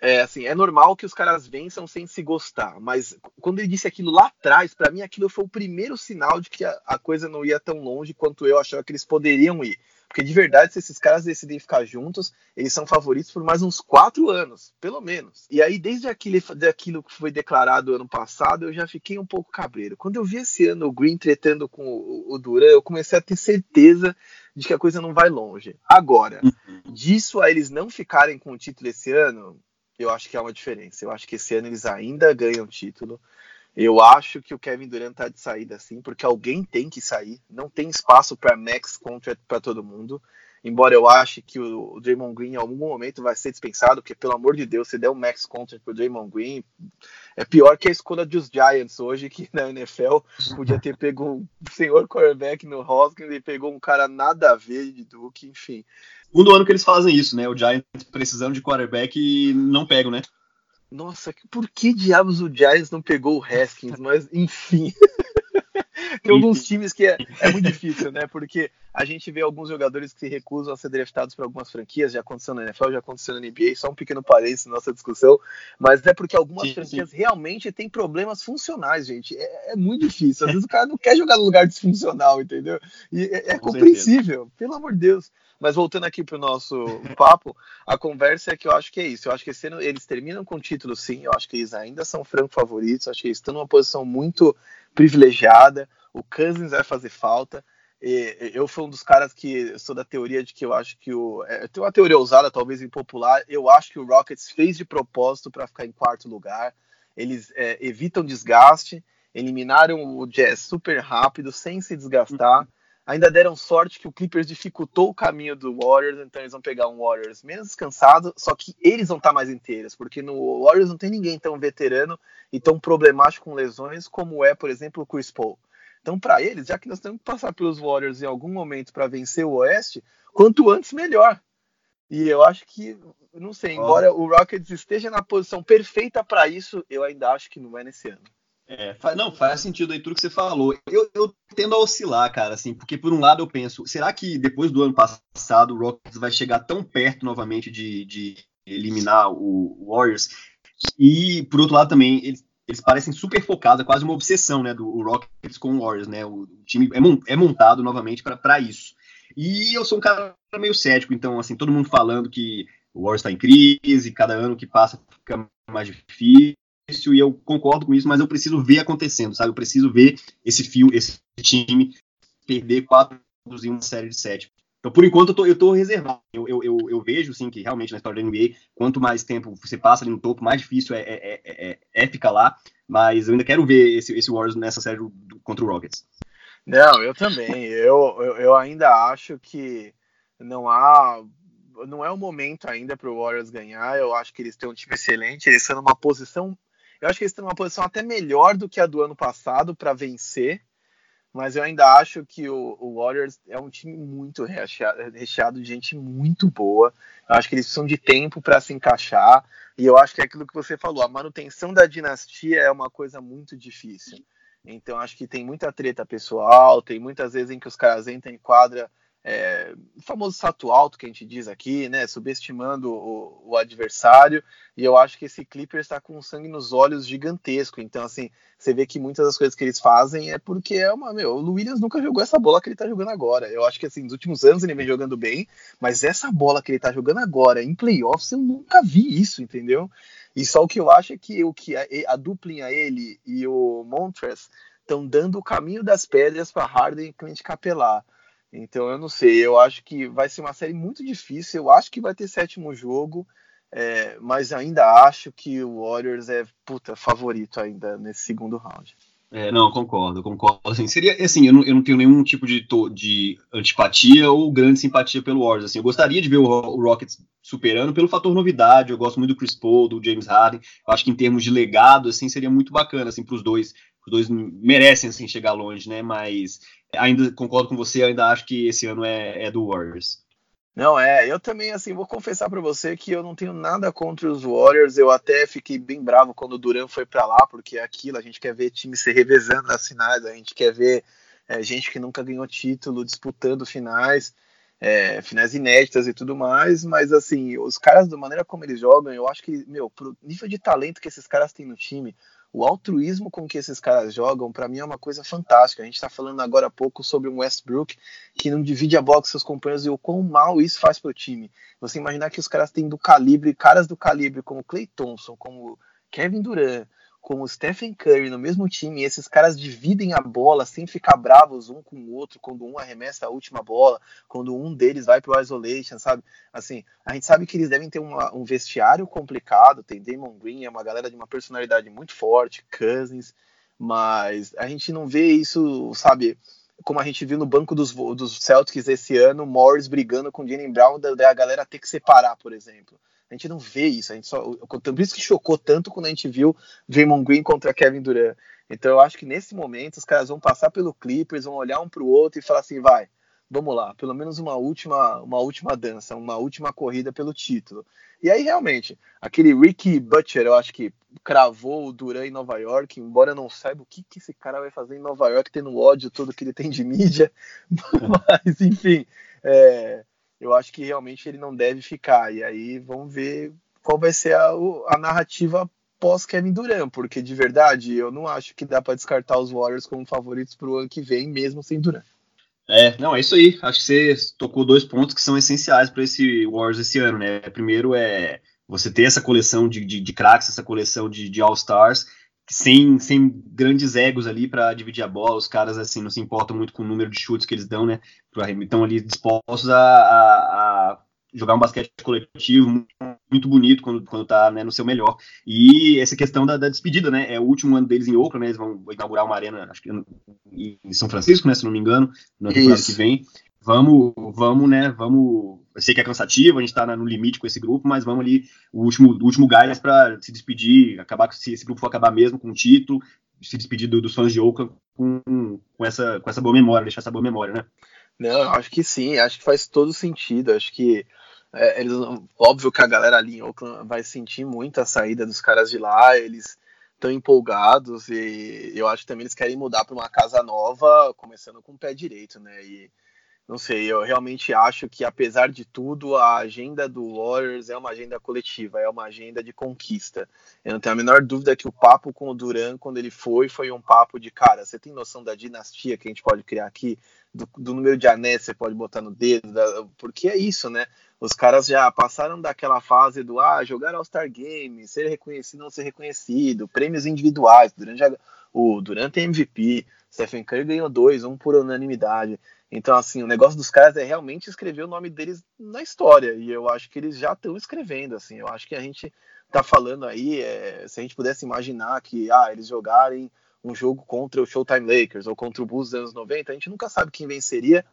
É assim, é normal que os caras vençam sem se gostar, mas quando ele disse aquilo lá atrás, para mim aquilo foi o primeiro sinal de que a, a coisa não ia tão longe quanto eu achava que eles poderiam ir. Porque de verdade, se esses caras decidem ficar juntos, eles são favoritos por mais uns quatro anos, pelo menos. E aí, desde aquele, daquilo que foi declarado ano passado, eu já fiquei um pouco cabreiro. Quando eu vi esse ano o Green tretando com o, o Duran, eu comecei a ter certeza de que a coisa não vai longe. Agora, uhum. disso a eles não ficarem com o título esse ano, eu acho que há uma diferença. Eu acho que esse ano eles ainda ganham título. Eu acho que o Kevin Durant tá de saída assim, porque alguém tem que sair. Não tem espaço para max contract para todo mundo. Embora eu ache que o Draymond Green em algum momento vai ser dispensado, porque pelo amor de Deus, se der um max contract pro Draymond Green, é pior que a escolha dos Giants hoje, que na NFL podia ter pego um senhor quarterback no Hoskins e pegou um cara nada a ver de Duke, enfim. Segundo ano que eles fazem isso, né? O Giants precisando de quarterback e não pegam, né? Nossa, por que diabos o Giants não pegou o Haskins? Mas, enfim. Tem alguns times que é, é, muito difícil, né? Porque a gente vê alguns jogadores que se recusam a ser draftados para algumas franquias, já aconteceu na NFL, já aconteceu na NBA, só um pequeno parênteses na nossa discussão, mas é porque algumas sim, franquias sim. realmente têm problemas funcionais, gente. É, é, muito difícil. Às vezes o cara não quer jogar no lugar disfuncional, entendeu? E é, é compreensível, pelo amor de Deus. Mas voltando aqui para o nosso papo, a conversa é que eu acho que é isso. Eu acho que esse ano eles terminam com o título, sim. Eu acho que eles ainda são franco favoritos. Eu acho que eles estão numa posição muito privilegiada. O Cousins vai fazer falta. Eu fui um dos caras que sou da teoria de que eu acho que o. É, tem uma teoria ousada, talvez impopular. Eu acho que o Rockets fez de propósito para ficar em quarto lugar. Eles é, evitam desgaste, eliminaram o Jazz super rápido, sem se desgastar. Uhum. Ainda deram sorte que o Clippers dificultou o caminho do Warriors, então eles vão pegar um Warriors menos descansado, só que eles vão estar mais inteiros, porque no Warriors não tem ninguém tão veterano e tão problemático com lesões como é, por exemplo, o Chris Paul. Então, para eles, já que nós temos que passar pelos Warriors em algum momento para vencer o Oeste, quanto antes melhor. E eu acho que, não sei, embora oh. o Rockets esteja na posição perfeita para isso, eu ainda acho que não é nesse ano. É, não, faz sentido aí tudo que você falou. Eu, eu tendo a oscilar, cara, assim, porque por um lado eu penso, será que depois do ano passado o Rockets vai chegar tão perto novamente de, de eliminar o Warriors? E por outro lado também, eles, eles parecem super focados, é quase uma obsessão, né, do Rockets com o Warriors, né? O, time é, é montado novamente para isso. E eu sou um cara meio cético, então, assim, todo mundo falando que o Warriors está em crise, cada ano que passa fica mais difícil e eu concordo com isso, mas eu preciso ver acontecendo, sabe? Eu preciso ver esse fio, esse time perder quatro em uma série de sete. Então, por enquanto, eu tô, eu tô reservado. Eu, eu, eu, vejo, sim, que realmente na história da NBA, quanto mais tempo você passa ali no topo, mais difícil é, é, é, é ficar lá. Mas eu ainda quero ver esse, esse Warriors nessa série do, contra o Rockets. Não, eu também. eu, eu, eu ainda acho que não há não é o momento ainda para o Warriors ganhar. Eu acho que eles têm um time excelente, eles estão numa posição eu acho que eles estão numa posição até melhor do que a do ano passado para vencer, mas eu ainda acho que o, o, Warriors é um time muito recheado, recheado de gente muito boa. Eu acho que eles precisam de tempo para se encaixar, e eu acho que é aquilo que você falou, a manutenção da dinastia é uma coisa muito difícil. Então acho que tem muita treta pessoal, tem muitas vezes em que os caras entram em quadra é, famoso salto alto que a gente diz aqui, né, subestimando o, o adversário, e eu acho que esse Clippers está com sangue nos olhos gigantesco, então assim, você vê que muitas das coisas que eles fazem é porque é uma, meu, o Williams nunca jogou essa bola que ele está jogando agora, eu acho que assim, nos últimos anos ele vem jogando bem, mas essa bola que ele está jogando agora, em playoffs, eu nunca vi isso, entendeu? E só o que eu acho é que o que a, a duplinha ele e o Montres estão dando o caminho das pedras para Harden e Clint Capelar. Então eu não sei, eu acho que vai ser uma série muito difícil. Eu acho que vai ter sétimo jogo, é, mas ainda acho que o Warriors é puta favorito ainda nesse segundo round. É, não, concordo, concordo. Assim, seria assim, eu não, eu não tenho nenhum tipo de, de antipatia ou grande simpatia pelo Warriors. Assim, eu gostaria de ver o, o, Rockets superando pelo fator novidade. Eu gosto muito do Chris Paul, do James Harden. Eu acho que em termos de legado, assim, seria muito bacana assim para os dois. Os dois merecem assim chegar longe, né? Mas ainda concordo com você, ainda acho que esse ano é, é do Warriors. Não, é, eu também, assim, vou confessar para você que eu não tenho nada contra os Warriors, eu até fiquei bem bravo quando o Duran foi para lá, porque é aquilo, a gente quer ver time se revezando nas finais, a gente quer ver é, gente que nunca ganhou título disputando finais, é, finais inéditas e tudo mais, mas assim, os caras, da maneira como eles jogam, eu acho que, meu, pro nível de talento que esses caras têm no time, o altruísmo com que esses caras jogam, para mim é uma coisa fantástica. A gente está falando agora há pouco sobre um Westbrook que não divide a bola com seus companheiros e o quão mal isso faz para o time. Você imaginar que os caras têm do calibre, caras do calibre como Clay Thompson, como Kevin Durant, com o Stephen Curry no mesmo time, esses caras dividem a bola sem ficar bravos um com o outro quando um arremessa a última bola, quando um deles vai pro isolation, sabe? Assim, a gente sabe que eles devem ter uma, um vestiário complicado, tem Damon Green, é uma galera de uma personalidade muito forte, Cousins, mas a gente não vê isso, sabe? Como a gente viu no banco dos, dos Celtics esse ano, Morris brigando com Jalen Brown, da, da galera ter que separar, por exemplo. A gente não vê isso, a gente só. Por isso que chocou tanto quando a gente viu Draymond Green contra Kevin Durant. Então eu acho que nesse momento os caras vão passar pelo Clippers, vão olhar um para o outro e falar assim, vai, vamos lá, pelo menos uma última, uma última dança, uma última corrida pelo título. E aí realmente, aquele Ricky Butcher, eu acho que cravou o Duran em Nova York, embora eu não saiba o que, que esse cara vai fazer em Nova York, tendo ódio todo que ele tem de mídia, mas enfim, é, eu acho que realmente ele não deve ficar. E aí vamos ver qual vai ser a, a narrativa pós Kevin Durant, porque de verdade eu não acho que dá para descartar os Warriors como favoritos para o ano que vem, mesmo sem Durant. É, não, é isso aí. Acho que você tocou dois pontos que são essenciais para esse Warriors esse ano, né? Primeiro é você ter essa coleção de, de, de craques, essa coleção de, de All-Stars, sem, sem grandes egos ali para dividir a bola. Os caras assim não se importam muito com o número de chutes que eles dão, né? Estão ali dispostos a, a, a, jogar um basquete coletivo muito bonito quando, quando tá né, no seu melhor. E essa questão da, da, despedida, né? É o último ano deles em Oakland, né? Eles vão inaugurar uma arena, acho que em São Francisco, né? Se não me engano, no ano que vem. Vamos, vamos, né? Vamos eu sei que é cansativo, a gente está no limite com esse grupo, mas vamos ali, o último, o último gás para se despedir, acabar se esse grupo for acabar mesmo com o título, se despedir do, dos fãs de Oakland com, com, essa, com essa boa memória, deixar essa boa memória, né? Não, acho que sim, acho que faz todo sentido, acho que é, eles, óbvio que a galera ali em Oakland vai sentir muito a saída dos caras de lá, eles estão empolgados e eu acho que também eles querem mudar para uma casa nova, começando com o pé direito, né? E não sei, eu realmente acho que apesar de tudo, a agenda do Warriors é uma agenda coletiva, é uma agenda de conquista. Eu não tenho a menor dúvida que o papo com o Duran, quando ele foi, foi um papo de cara, você tem noção da dinastia que a gente pode criar aqui? Do, do número de anéis você pode botar no dedo, da, porque é isso, né? Os caras já passaram daquela fase do ah, jogar All-Star Game, ser reconhecido, não ser reconhecido, prêmios individuais. Durant já, o Durant tem MVP, Stephen Curry ganhou dois, um por unanimidade. Então, assim, o negócio dos caras é realmente escrever o nome deles na história. E eu acho que eles já estão escrevendo, assim. Eu acho que a gente tá falando aí, é, se a gente pudesse imaginar que, ah, eles jogarem um jogo contra o Showtime Lakers ou contra o Bulls dos anos 90, a gente nunca sabe quem venceria,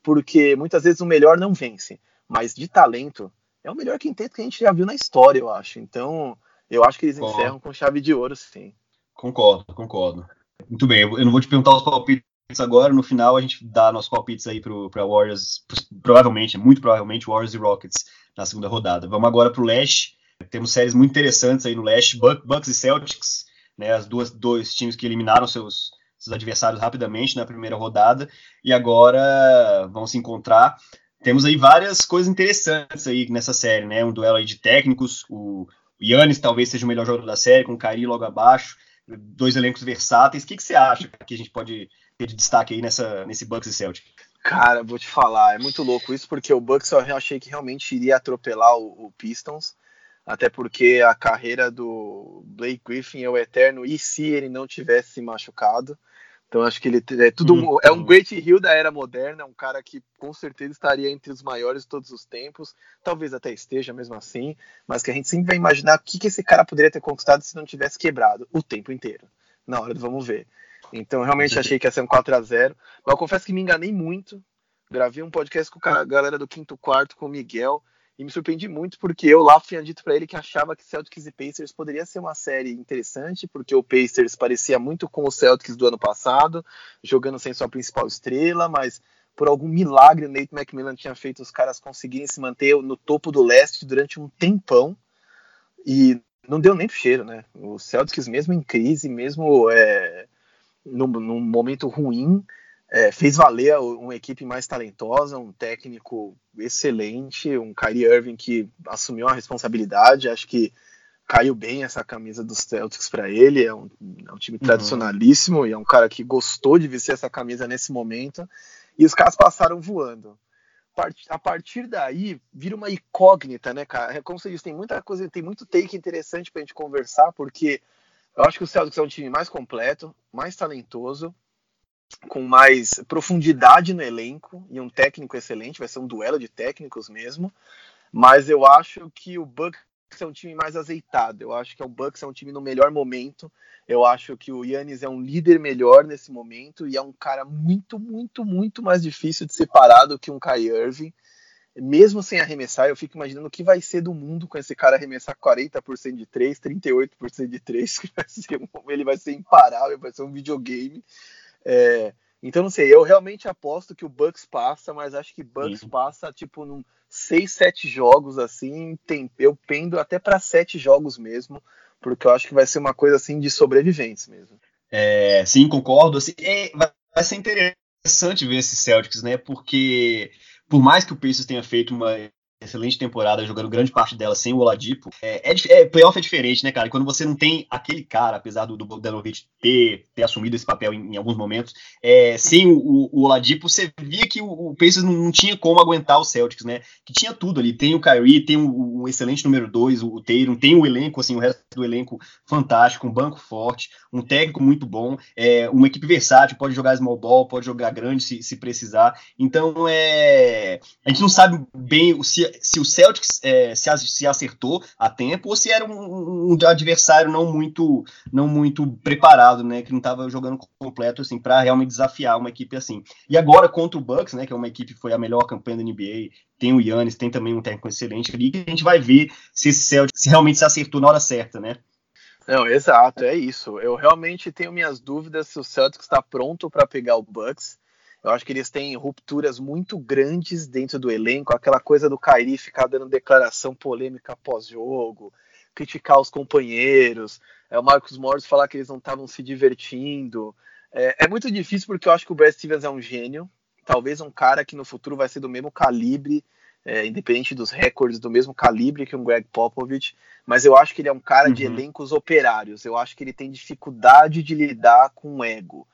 porque muitas vezes o melhor não vence. Mas de talento, é o melhor quinteto que a gente já viu na história, eu acho. Então, eu acho que eles concordo. encerram com chave de ouro, sim. Concordo, concordo. Muito bem, eu não vou te perguntar os palpites agora, no final a gente dá nossos palpites aí para Warriors, provavelmente, muito provavelmente, Warriors e Rockets na segunda rodada. Vamos agora para o leste, temos séries muito interessantes aí no leste, Bucks e Celtics, né, as duas dois times que eliminaram seus, seus adversários rapidamente na primeira rodada e agora vão se encontrar. Temos aí várias coisas interessantes aí nessa série, né? Um duelo aí de técnicos, o Yannis talvez seja o melhor jogador da série, com o Kyrie logo abaixo, dois elencos versáteis. O que, que você acha que a gente pode ter de destaque aí nessa, nesse Bucks e Celtic? Cara, vou te falar, é muito louco isso, porque o Bucks eu achei que realmente iria atropelar o, o Pistons, até porque a carreira do Blake Griffin é o eterno, e se ele não tivesse se machucado? Então acho que ele é tudo uhum. é um great heel da era moderna, é um cara que com certeza estaria entre os maiores de todos os tempos, talvez até esteja mesmo assim, mas que a gente sempre vai imaginar o que, que esse cara poderia ter conquistado se não tivesse quebrado o tempo inteiro. Na hora do vamos ver. Então, realmente achei que ia ser um 4 a 0 Mas eu confesso que me enganei muito. Gravei um podcast com a galera do quinto quarto, com o Miguel, e me surpreendi muito porque eu lá tinha dito para ele que achava que Celtics e Pacers poderia ser uma série interessante, porque o Pacers parecia muito com o Celtics do ano passado, jogando sem sua principal estrela, mas por algum milagre o Nate McMillan tinha feito os caras conseguirem se manter no topo do leste durante um tempão e não deu nem cheiro, né? O Celtics mesmo em crise, mesmo é, num, num momento ruim, é, fez valer uma equipe mais talentosa, um técnico excelente, um Kyrie Irving que assumiu a responsabilidade, acho que caiu bem essa camisa dos Celtics para ele, é um, é um time uhum. tradicionalíssimo uhum. e é um cara que gostou de vestir essa camisa nesse momento, e os caras passaram voando. A partir daí, vira uma incógnita, né, cara? É como você disse, tem muita coisa, tem muito take interessante pra gente conversar, porque eu acho que o Celtics é um time mais completo, mais talentoso, com mais profundidade no elenco e um técnico excelente, vai ser um duelo de técnicos mesmo. Mas eu acho que o Bucks é um time mais azeitado. Eu acho que o Bucks é um time no melhor momento. Eu acho que o Yannis é um líder melhor nesse momento e é um cara muito, muito, muito mais difícil de separar do que um Kai Irving. Mesmo sem arremessar, eu fico imaginando o que vai ser do mundo com esse cara arremessar 40% de 3, 38% de 3, que vai ser, ele vai ser imparável, vai ser um videogame. É, então, não sei, eu realmente aposto que o Bucks passa, mas acho que Bucks Sim. passa, tipo, num 6, 7 jogos, assim, tem, eu pendo até para 7 jogos mesmo, porque eu acho que vai ser uma coisa, assim, de sobreviventes mesmo. É, sim, concordo. Assim, é, vai ser interessante ver esses Celtics, né, porque por mais que o Pacers tenha feito uma excelente temporada, jogando grande parte dela sem o Oladipo. É, é, é, playoff é diferente, né, cara? quando você não tem aquele cara, apesar do, do Bogdanovic ter, ter assumido esse papel em, em alguns momentos, é, sem o, o, Oladipo, você via que o, o Pacers não, não, tinha como aguentar o Celtics, né? Que tinha tudo ali. Tem o Kyrie, tem o, o excelente número 2, o, o tem o elenco, assim, o resto do elenco fantástico, um banco forte, um técnico muito bom, é, uma equipe versátil, pode jogar small ball, pode jogar grande se, se precisar. Então, é, a gente não sabe bem se se o Celtics é, se, se, acertou a tempo ou se era um, um, adversário não muito não muito preparado, né, que não estava jogando completo assim para realmente desafiar uma equipe assim. E agora contra o Bucks, né, que é uma equipe que foi a melhor campanha da NBA, tem o Yannis, tem também um técnico excelente ali, que a gente vai ver se esse Celtics realmente se acertou na hora certa, né? Não, exato, é isso. Eu realmente tenho minhas dúvidas se o Celtics está pronto para pegar o Bucks. Eu acho que eles têm rupturas muito grandes dentro do elenco, aquela coisa do Kairi ficar dando declaração polêmica pós-jogo, criticar os companheiros, é, o Marcos Morris falar que eles não estavam se divertindo. É, é, muito difícil porque eu acho que o Brad Stevens é um gênio, talvez um cara que no futuro vai ser do mesmo calibre, é, independente dos recordes, do mesmo calibre que um Greg Popovich, mas eu acho que ele é um cara uhum. de elencos operários, eu acho que ele tem dificuldade de lidar com o ego.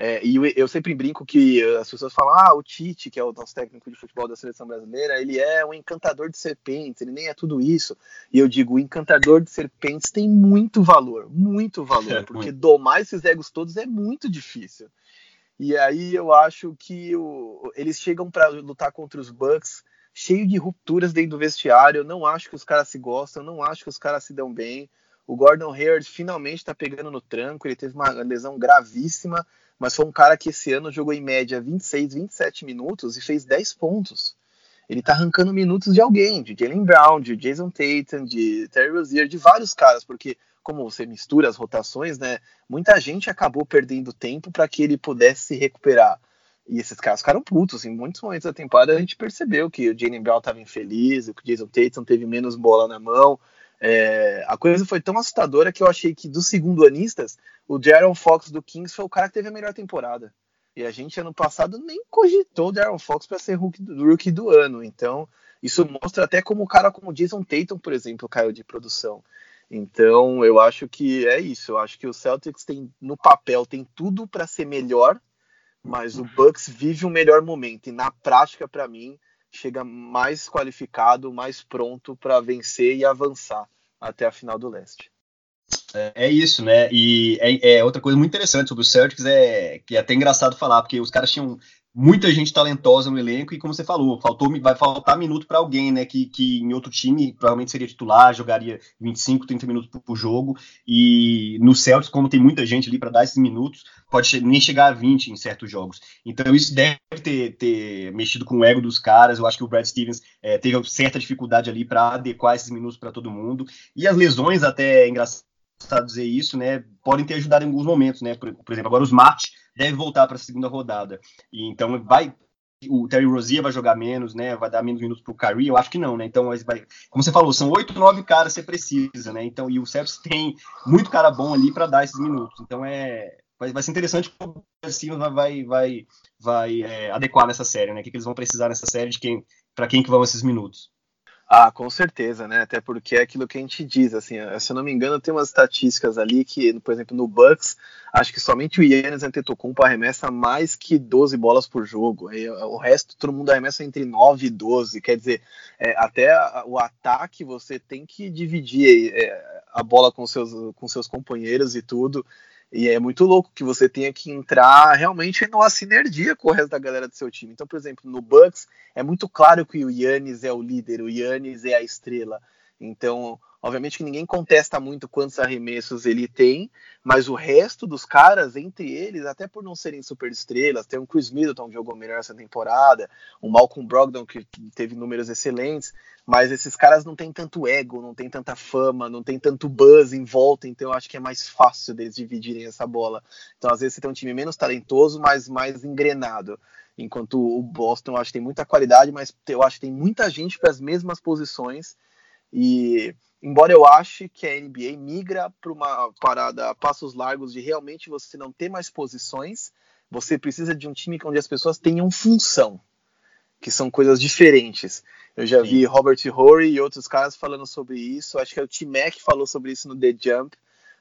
É, e eu, eu, sempre brinco que as pessoas falam: ah, o Tite, que é o nosso técnico de futebol da seleção brasileira, ele é um encantador de serpentes, ele nem é tudo isso. E eu digo: o encantador de serpentes tem muito valor, muito valor, é, porque muito. domar esses egos todos é muito difícil. E aí eu acho que o, eles chegam para lutar contra os Bucks cheio de rupturas dentro do vestiário. Eu não acho que os caras se gostam, não acho que os caras se dão bem. O Gordon Hayward finalmente está pegando no tranco, ele teve uma lesão gravíssima mas foi um cara que esse ano jogou em média 26, 27 minutos e fez 10 pontos. Ele tá arrancando minutos de alguém, de Jalen Brown, de Jason Tatum, de Terry Rozier, de vários caras, porque como você mistura as rotações, né, muita gente acabou perdendo tempo para que ele pudesse se recuperar. E esses caras ficaram putos. Em muitos momentos da temporada a gente percebeu que o Jalen Brown estava infeliz, que o Jason Tatum teve menos bola na mão, é, a coisa foi tão assustadora que eu achei que dos segundo anistas, o Jaron Fox do Kings foi o cara que teve a melhor temporada. E a gente ano passado nem cogitou o Jaron Fox para ser rookie do, rookie do ano. Então, isso mostra até como o cara como Jason Tatum, por exemplo, caiu de produção. Então, eu acho que é isso. Eu acho que o Celtics tem no papel tem tudo para ser melhor, mas o Bucks vive um melhor momento e na prática para mim chega mais qualificado, mais pronto para vencer e avançar até a final do leste. É, é isso, né? E é, é, outra coisa muito interessante sobre o Celtics é que é até engraçado falar, porque os caras tinham muita gente talentosa no elenco e como você falou, faltou vai faltar minuto para alguém, né, que, que em outro time provavelmente seria titular, jogaria 25, 30 minutos por, por jogo e no Celtics, como tem muita gente ali para dar esses minutos, pode nem chegar a 20 em certos jogos. Então isso deve ter, ter mexido com o ego dos caras. Eu acho que o Brad Stevens é, teve certa dificuldade ali para adequar esses minutos para todo mundo. E as lesões até é engraçado dizer isso, né, podem ter ajudado em alguns momentos, né? Por, por exemplo, agora o Smart deve voltar para a segunda rodada. E então vai o Terry Rozier vai jogar menos, né? Vai dar menos minutos pro Curry? Eu acho que não, né? Então, vai, como você falou, são oito, nove caras que você precisa, né? Então, e o Celtics tem muito cara bom ali para dar esses minutos. Então, é vai, vai ser interessante como o Stevens vai, vai, vai é, adequar nessa série, né? O que, que eles vão precisar nessa série de quem, para quem que vão esses minutos. Ah, com certeza, né? Até porque é aquilo que a gente diz, assim, se eu não me engano, tem umas estatísticas ali que, por exemplo, no Bucks, acho que somente o Yannis Antetokounmpo arremessa mais que 12 bolas por jogo. E o resto, todo mundo arremessa entre 9 e 12. Quer dizer, é, até o ataque você tem que dividir é, a bola com seus, com seus companheiros e tudo. E é muito louco que você tenha que entrar realmente numa sinergia com o resto da galera do seu time. Então, por exemplo, no Bucks é muito claro que o Yannis é o líder, o Yannis é a estrela. Então, obviamente que ninguém contesta muito quantos arremessos ele tem, mas o resto dos caras, entre eles, até por não serem super estrelas, tem um Chris Middleton que jogou melhor essa temporada, um Malcolm Brogdon que teve números excelentes, mas esses caras não têm tanto ego, não tem tanta fama, não tem tanto buzz em volta, então eu acho que é mais fácil deles dividirem essa bola. Então, às vezes, você tem um time menos talentoso, mas mais engrenado. Enquanto o Boston, eu acho que tem muita qualidade, mas eu acho que tem muita gente para as mesmas posições. E embora eu ache que a NBA migra para uma parada a passos largos de realmente você não ter mais posições, você precisa de um time onde as pessoas tenham função, que são coisas diferentes. Eu já Sim. vi Robert Horry e outros caras falando sobre isso. Acho que é o T-Mac falou sobre isso no The Jump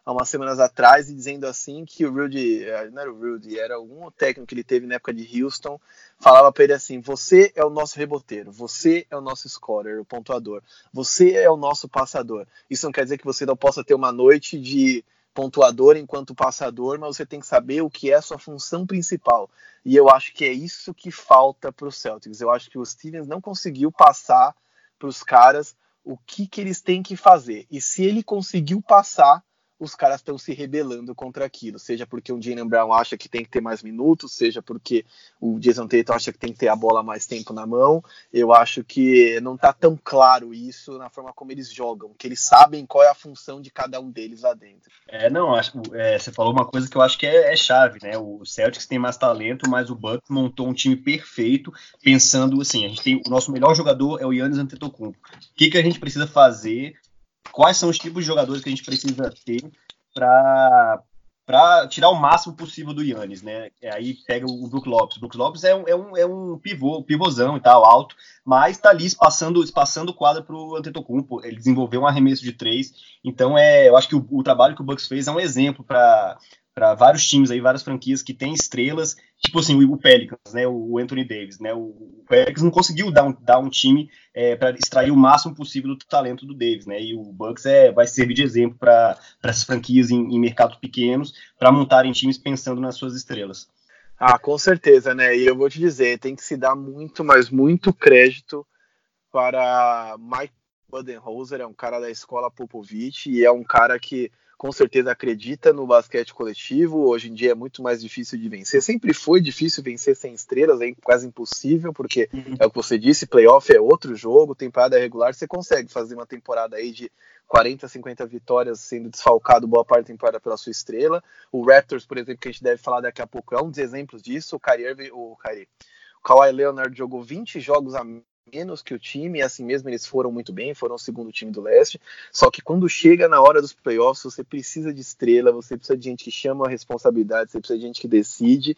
há umas semanas atrás e dizendo assim que o Rudy, eh, não era o Rudy, era algum técnico que ele teve na época de Houston, falava para ele assim: você é o nosso reboteiro, você é o nosso scorer, o pontuador, você é o nosso passador. Isso não quer dizer que você não possa ter uma noite de pontuador enquanto passador, mas você tem que saber o que é a sua função principal. E eu acho que é isso que falta para os Celtics. Eu acho que o Stevens não conseguiu passar para os caras o que, que eles têm que fazer. E se ele conseguiu passar, os caras estão se rebelando contra aquilo, seja porque o Jalen Brown acha que tem que ter mais minutos, seja porque o Jason Tatum acha que tem que ter a bola mais tempo na mão. Eu acho que não está tão claro isso na forma como eles jogam, que eles sabem qual é a função de cada um deles lá dentro. É, não, acho, é, você falou uma coisa que eu acho que é, é, chave, né? O Celtics tem mais talento, mas o Bucks montou um time perfeito, pensando assim, a gente tem o nosso melhor jogador é o Yannis Antetokounmpo. O que, que a gente precisa fazer quais são os tipos de jogadores que a gente precisa ter para para tirar o máximo possível do Yannis, né? É, aí pega o Brook Lopes. O Brook Lopes é um, é um, é um pivô, pivôzão e tal, alto, mas está ali espaçando, espaçando o quadro para o Antetokounmpo. Ele desenvolveu um arremesso de três. Então, é, eu acho que o, o trabalho que o Bucks fez é um exemplo para para vários times aí, várias franquias que têm estrelas, tipo assim, o, Pelicans, né, o Anthony Davis, né, o, Pelicans não conseguiu dar um, dar um time é, para extrair o máximo possível do talento do Davis, né, e o Bucks é, vai servir de exemplo para essas franquias em, em mercados pequenos, para montarem times pensando nas suas estrelas. Ah, com certeza, né, e eu vou te dizer, tem que se dar muito, mas muito crédito para Mike Budenholzer, é um cara da escola Popovich, e é um cara que com certeza acredita no basquete coletivo. Hoje em dia é muito mais difícil de vencer. Sempre foi difícil vencer sem estrelas, é quase impossível, porque uhum. é o que você disse, playoff é outro jogo, temporada regular, você consegue fazer uma temporada aí de 40, 50 vitórias sendo desfalcado boa parte da temporada pela sua estrela. O Raptors, por exemplo, que a gente deve falar daqui a pouco, é um dos exemplos disso. O Kyrie, o Kyrie, o Kawhi Leonard jogou 20 jogos a menos que o time, e assim mesmo eles foram muito bem, foram o segundo time do leste. Só que quando chega na hora dos playoffs, você precisa de estrela, você precisa de gente que chama a responsabilidade, você precisa de gente que decide.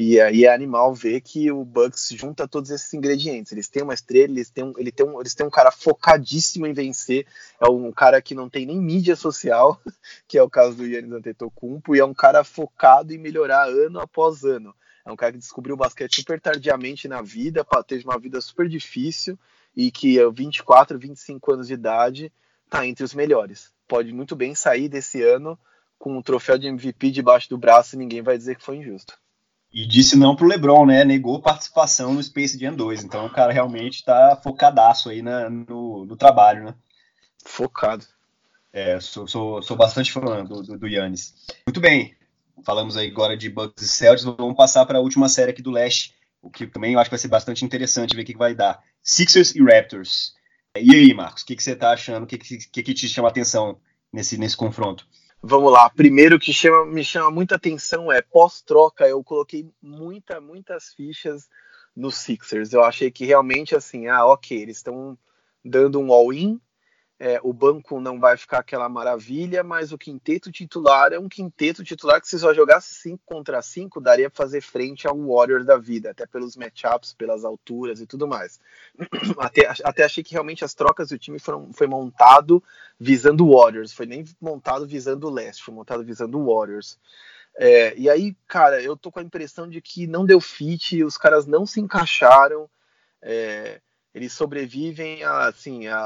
E aí é animal ver que o Bucks junta todos esses ingredientes. Eles têm uma estrela, eles têm um, ele tem um, eles têm um cara focadíssimo em vencer. É um cara que não tem nem mídia social, que é o caso do Yannis Antetokounmpo, e é um cara focado em melhorar ano após ano. É um cara que descobriu o basquete super tardiamente na vida, teve uma vida super difícil e que aos 24, 25 anos de idade está entre os melhores. Pode muito bem sair desse ano com o um troféu de MVP debaixo do braço e ninguém vai dizer que foi injusto. E disse não pro LeBron, né? Negou participação no Space Jam 2. Então o cara realmente tá focadaço aí na, no, no trabalho, né? Focado. É, sou, sou, sou bastante fã do, do, do Yannis. Muito bem, falamos aí agora de Bucks e Celtics, vamos passar para a última série aqui do leste, o que também eu acho que vai ser bastante interessante ver o que, que vai dar. Sixers e Raptors. E aí, Marcos, o que, que você está achando? O que, que, que te chama a atenção nesse, nesse confronto? Vamos lá. Primeiro que chama, me chama muita atenção é pós-troca. Eu coloquei muita, muitas fichas no Sixers. Eu achei que realmente assim, ah, ok, eles estão dando um all-in, é, o banco não vai ficar aquela maravilha, mas o quinteto titular é um quinteto titular que se só jogasse 5 contra 5, daria para fazer frente ao Warriors da vida, até pelos matchups, pelas alturas e tudo mais. Até, até achei que realmente as trocas do time foram foi montado visando o Warriors, foi nem montado visando o leste, foi montado visando o Warriors. É, e aí, cara, eu tô com a impressão de que não deu fit, os caras não se encaixaram. É, eles sobrevivem a, assim, a,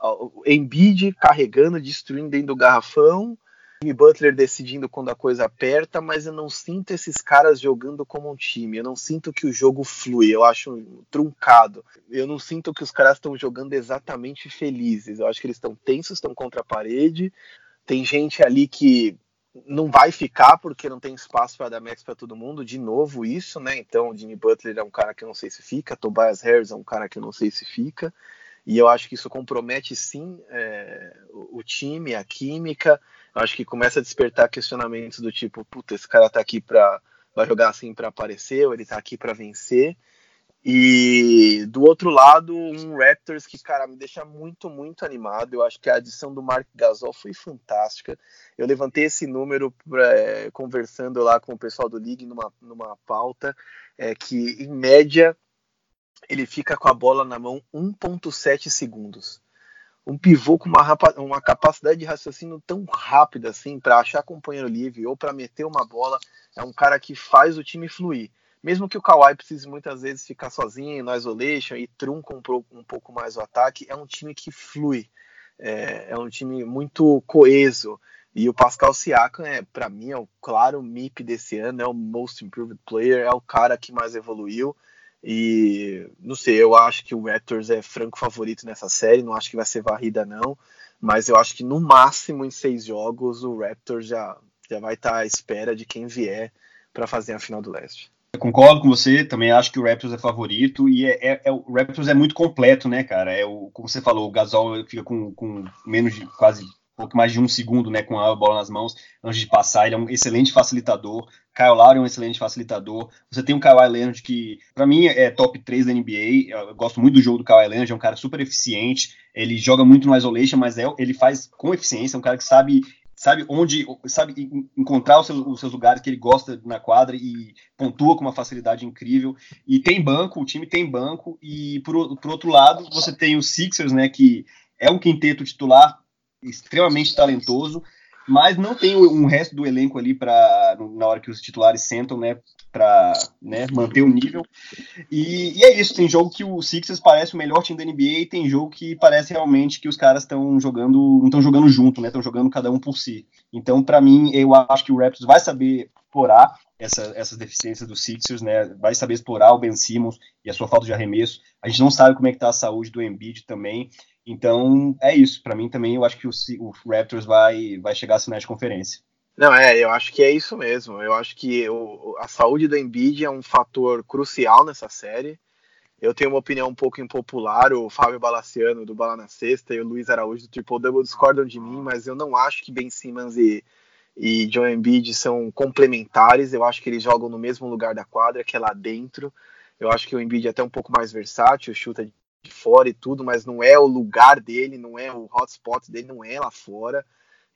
a, Embiid carregando, destruindo dentro do garrafão, Jimmy Butler decidindo quando a coisa aperta, mas eu não sinto esses caras jogando como um time. Eu não sinto que o jogo flui. Eu acho truncado. Eu não sinto que os caras estão jogando exatamente felizes. Eu acho que eles estão tensos, estão contra a parede. Tem gente ali que não vai ficar porque não tem espaço para dar max para todo mundo. De novo, isso, né? Então, o Jimmy Butler é um cara que eu não sei se fica, Tobias Harris é um cara que eu não sei se fica. E eu acho que isso compromete sim é, o, time, a química. Eu acho que começa a despertar questionamentos do tipo, puta, esse cara tá aqui para vai jogar assim para aparecer, ou ele tá aqui para vencer. E do outro lado, um Raptors que, cara, me deixa muito, muito animado. Eu acho que a adição do Mark Gasol foi fantástica. Eu levantei esse número é, conversando lá com o pessoal do League numa, numa pauta, é, que em média ele fica com a bola na mão 1,7 segundos. Um pivô com uma, uma capacidade de raciocínio tão rápida assim para achar companheiro livre ou para meter uma bola, é um cara que faz o time fluir mesmo que o Kawhi precise muitas vezes ficar sozinho no isolation e trunca um, um pouco mais o ataque, é um time que flui, é, é um time muito coeso. E o Pascal Siakam, é, para mim, é o claro MIP desse ano, é o Most Improved Player, é o cara que mais evoluiu. E não sei, eu acho que o Raptors é franco favorito nessa série, não acho que vai ser varrida, não. Mas eu acho que no máximo em seis jogos o Raptors já, já vai estar tá à espera de quem vier para fazer a final do leste. Eu concordo com você, também acho que o Raptors é favorito e é, é, é, o Raptors é muito completo, né, cara? É o, como você falou, o Gasol fica com, com menos de quase um pouco mais de um segundo, né, com a bola nas mãos antes de passar. Ele é um excelente facilitador. Kyle Lowry é um excelente facilitador. Você tem o Kawhi Leonard que, para mim, é top 3 da NBA. Eu gosto muito do jogo do Kawhi Leonard, é um cara super eficiente. Ele joga muito no isolation, mas é, ele faz com eficiência. É um cara que sabe sabe onde, sabe encontrar os seus, os seus, lugares que ele gosta na quadra e pontua com uma facilidade incrível. E tem banco, o time tem banco. E por, por outro lado, você tem o Sixers, né, que é um quinteto titular extremamente talentoso, mas não tem um resto do elenco ali para na hora que os titulares sentam, né, para né, manter o nível. E, e, é isso, tem jogo que o Sixers parece o melhor time da NBA e tem jogo que parece realmente que os caras estão jogando, não estão jogando junto, né? Estão jogando cada um por si. Então, para mim, eu acho que o Raptors vai saber explorar essa, essas deficiências do Sixers, né? Vai saber explorar o Ben Simmons e a sua falta de arremesso. A gente não sabe como é que tá a saúde do Embiid também. Então, é isso. Para mim também, eu acho que o, o Raptors vai, vai chegar à final de conferência. Não, é, eu acho que é isso mesmo. Eu acho que o, a saúde do Embiid é um fator crucial nessa série. Eu tenho uma opinião um pouco impopular. O Fábio Balaciano, do Bala na Sexta, e o Luiz Araújo, do Triple Double, discordam de mim, mas eu não acho que Ben Simmons e, e John Embiid são complementares. Eu acho que eles jogam no mesmo lugar da quadra, que é lá dentro. Eu acho que o Embiid é até um pouco mais versátil, chuta de fora e tudo, mas não é o lugar dele, não é o hotspot dele, não é lá fora.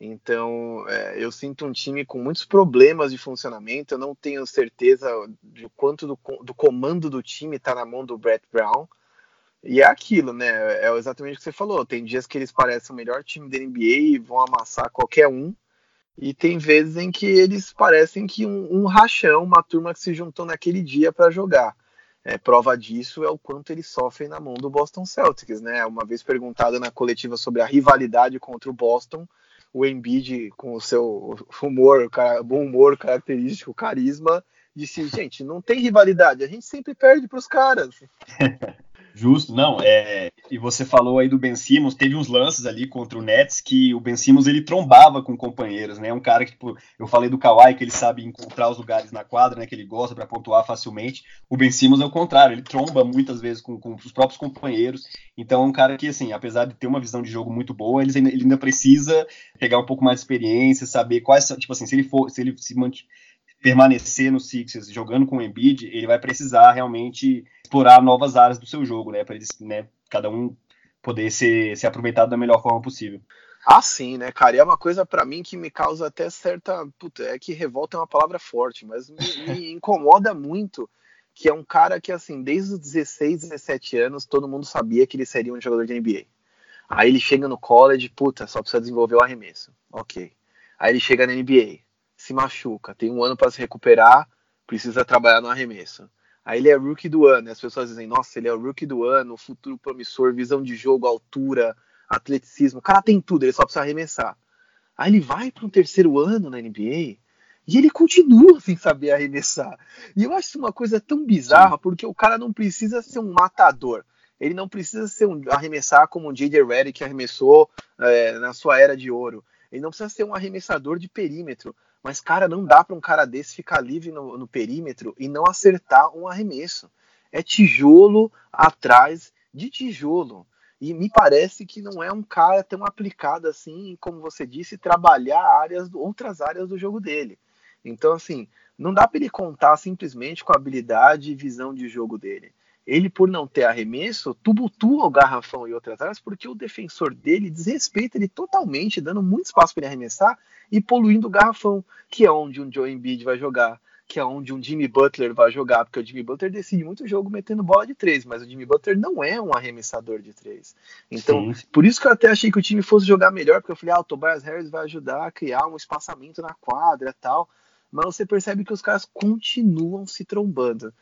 Então, é, eu sinto um time com muitos problemas de funcionamento. Eu não tenho certeza de quanto do, do comando do time está na mão do Brett Brown. E é aquilo, né? É exatamente o que você falou. Tem dias que eles parecem o melhor time da NBA e vão amassar qualquer um. E tem vezes em que eles parecem que um, um rachão, uma turma que se juntou naquele dia para jogar. É, prova disso é o quanto eles sofrem na mão do Boston Celtics, né? Uma vez perguntada na coletiva sobre a rivalidade contra o Boston, o Embiid com o seu humor, bom humor característico, carisma, disse, gente, não tem rivalidade, a gente sempre perde para os caras. Justo, não, é, e você falou aí do Ben Simmons, teve uns lances ali contra o Nets que o Ben Simmons ele trombava com companheiros, né, um cara que, tipo, eu falei do Kawhi que ele sabe encontrar os lugares na quadra, né, que ele gosta para pontuar facilmente, o Ben Simmons é o contrário, ele tromba muitas vezes com, com, os próprios companheiros, então é um cara que, assim, apesar de ter uma visão de jogo muito boa, ele, ele ainda precisa pegar um pouco mais de experiência, saber quais, tipo assim, se ele for, se ele se mantiver permanecer no Sixers jogando com o Embiid, ele vai precisar realmente explorar novas áreas do seu jogo, né? Para eles, né, cada um poder ser, ser aproveitado da melhor forma possível. Ah, sim, né, cara? E é uma coisa para mim que me causa até certa. Puta, é que revolta é uma palavra forte, mas me, me incomoda muito que é um cara que, assim, desde os 16, 17 anos, todo mundo sabia que ele seria um jogador de NBA. Aí ele chega no college, puta, só precisa desenvolver o arremesso. Ok. Aí ele chega na NBA, se machuca, tem um ano para se recuperar, precisa trabalhar no arremesso. Aí ele é rookie do ano, e as pessoas dizem, nossa, ele é o rookie do ano, futuro promissor, visão de jogo, altura, atleticismo. O cara tem tudo, ele só precisa arremessar. Aí ele vai para um terceiro ano na NBA e ele continua sem saber arremessar. E eu acho uma coisa tão bizarra, porque o cara não precisa ser um matador. Ele não precisa ser um, arremessar como o J.J. Redick arremessou é, na sua era de ouro. Ele não precisa ser um arremessador de perímetro. Mas, cara, não dá para um cara desse ficar livre no, no perímetro e não acertar um arremesso. É tijolo atrás de tijolo. E me parece que não é um cara tão aplicado assim, como você disse, trabalhar áreas, outras áreas do jogo dele. Então, assim, não dá para ele contar simplesmente com a habilidade e visão de jogo dele. Ele, por não ter arremesso, tubutua o garrafão e outras áreas, porque o defensor dele desrespeita ele totalmente, dando muito espaço para ele arremessar e poluindo o garrafão, que é onde um Joe Embiid vai jogar, que é onde um Jimmy Butler vai jogar, porque o Jimmy Butler decide muito jogo metendo bola de três, mas o Jimmy Butler não é um arremessador de três. Então, Sim. por isso que eu até achei que o time fosse jogar melhor, porque eu falei, ah, o Tobias Harris vai ajudar a criar um espaçamento na quadra tal. Mas você percebe que os caras continuam se trombando.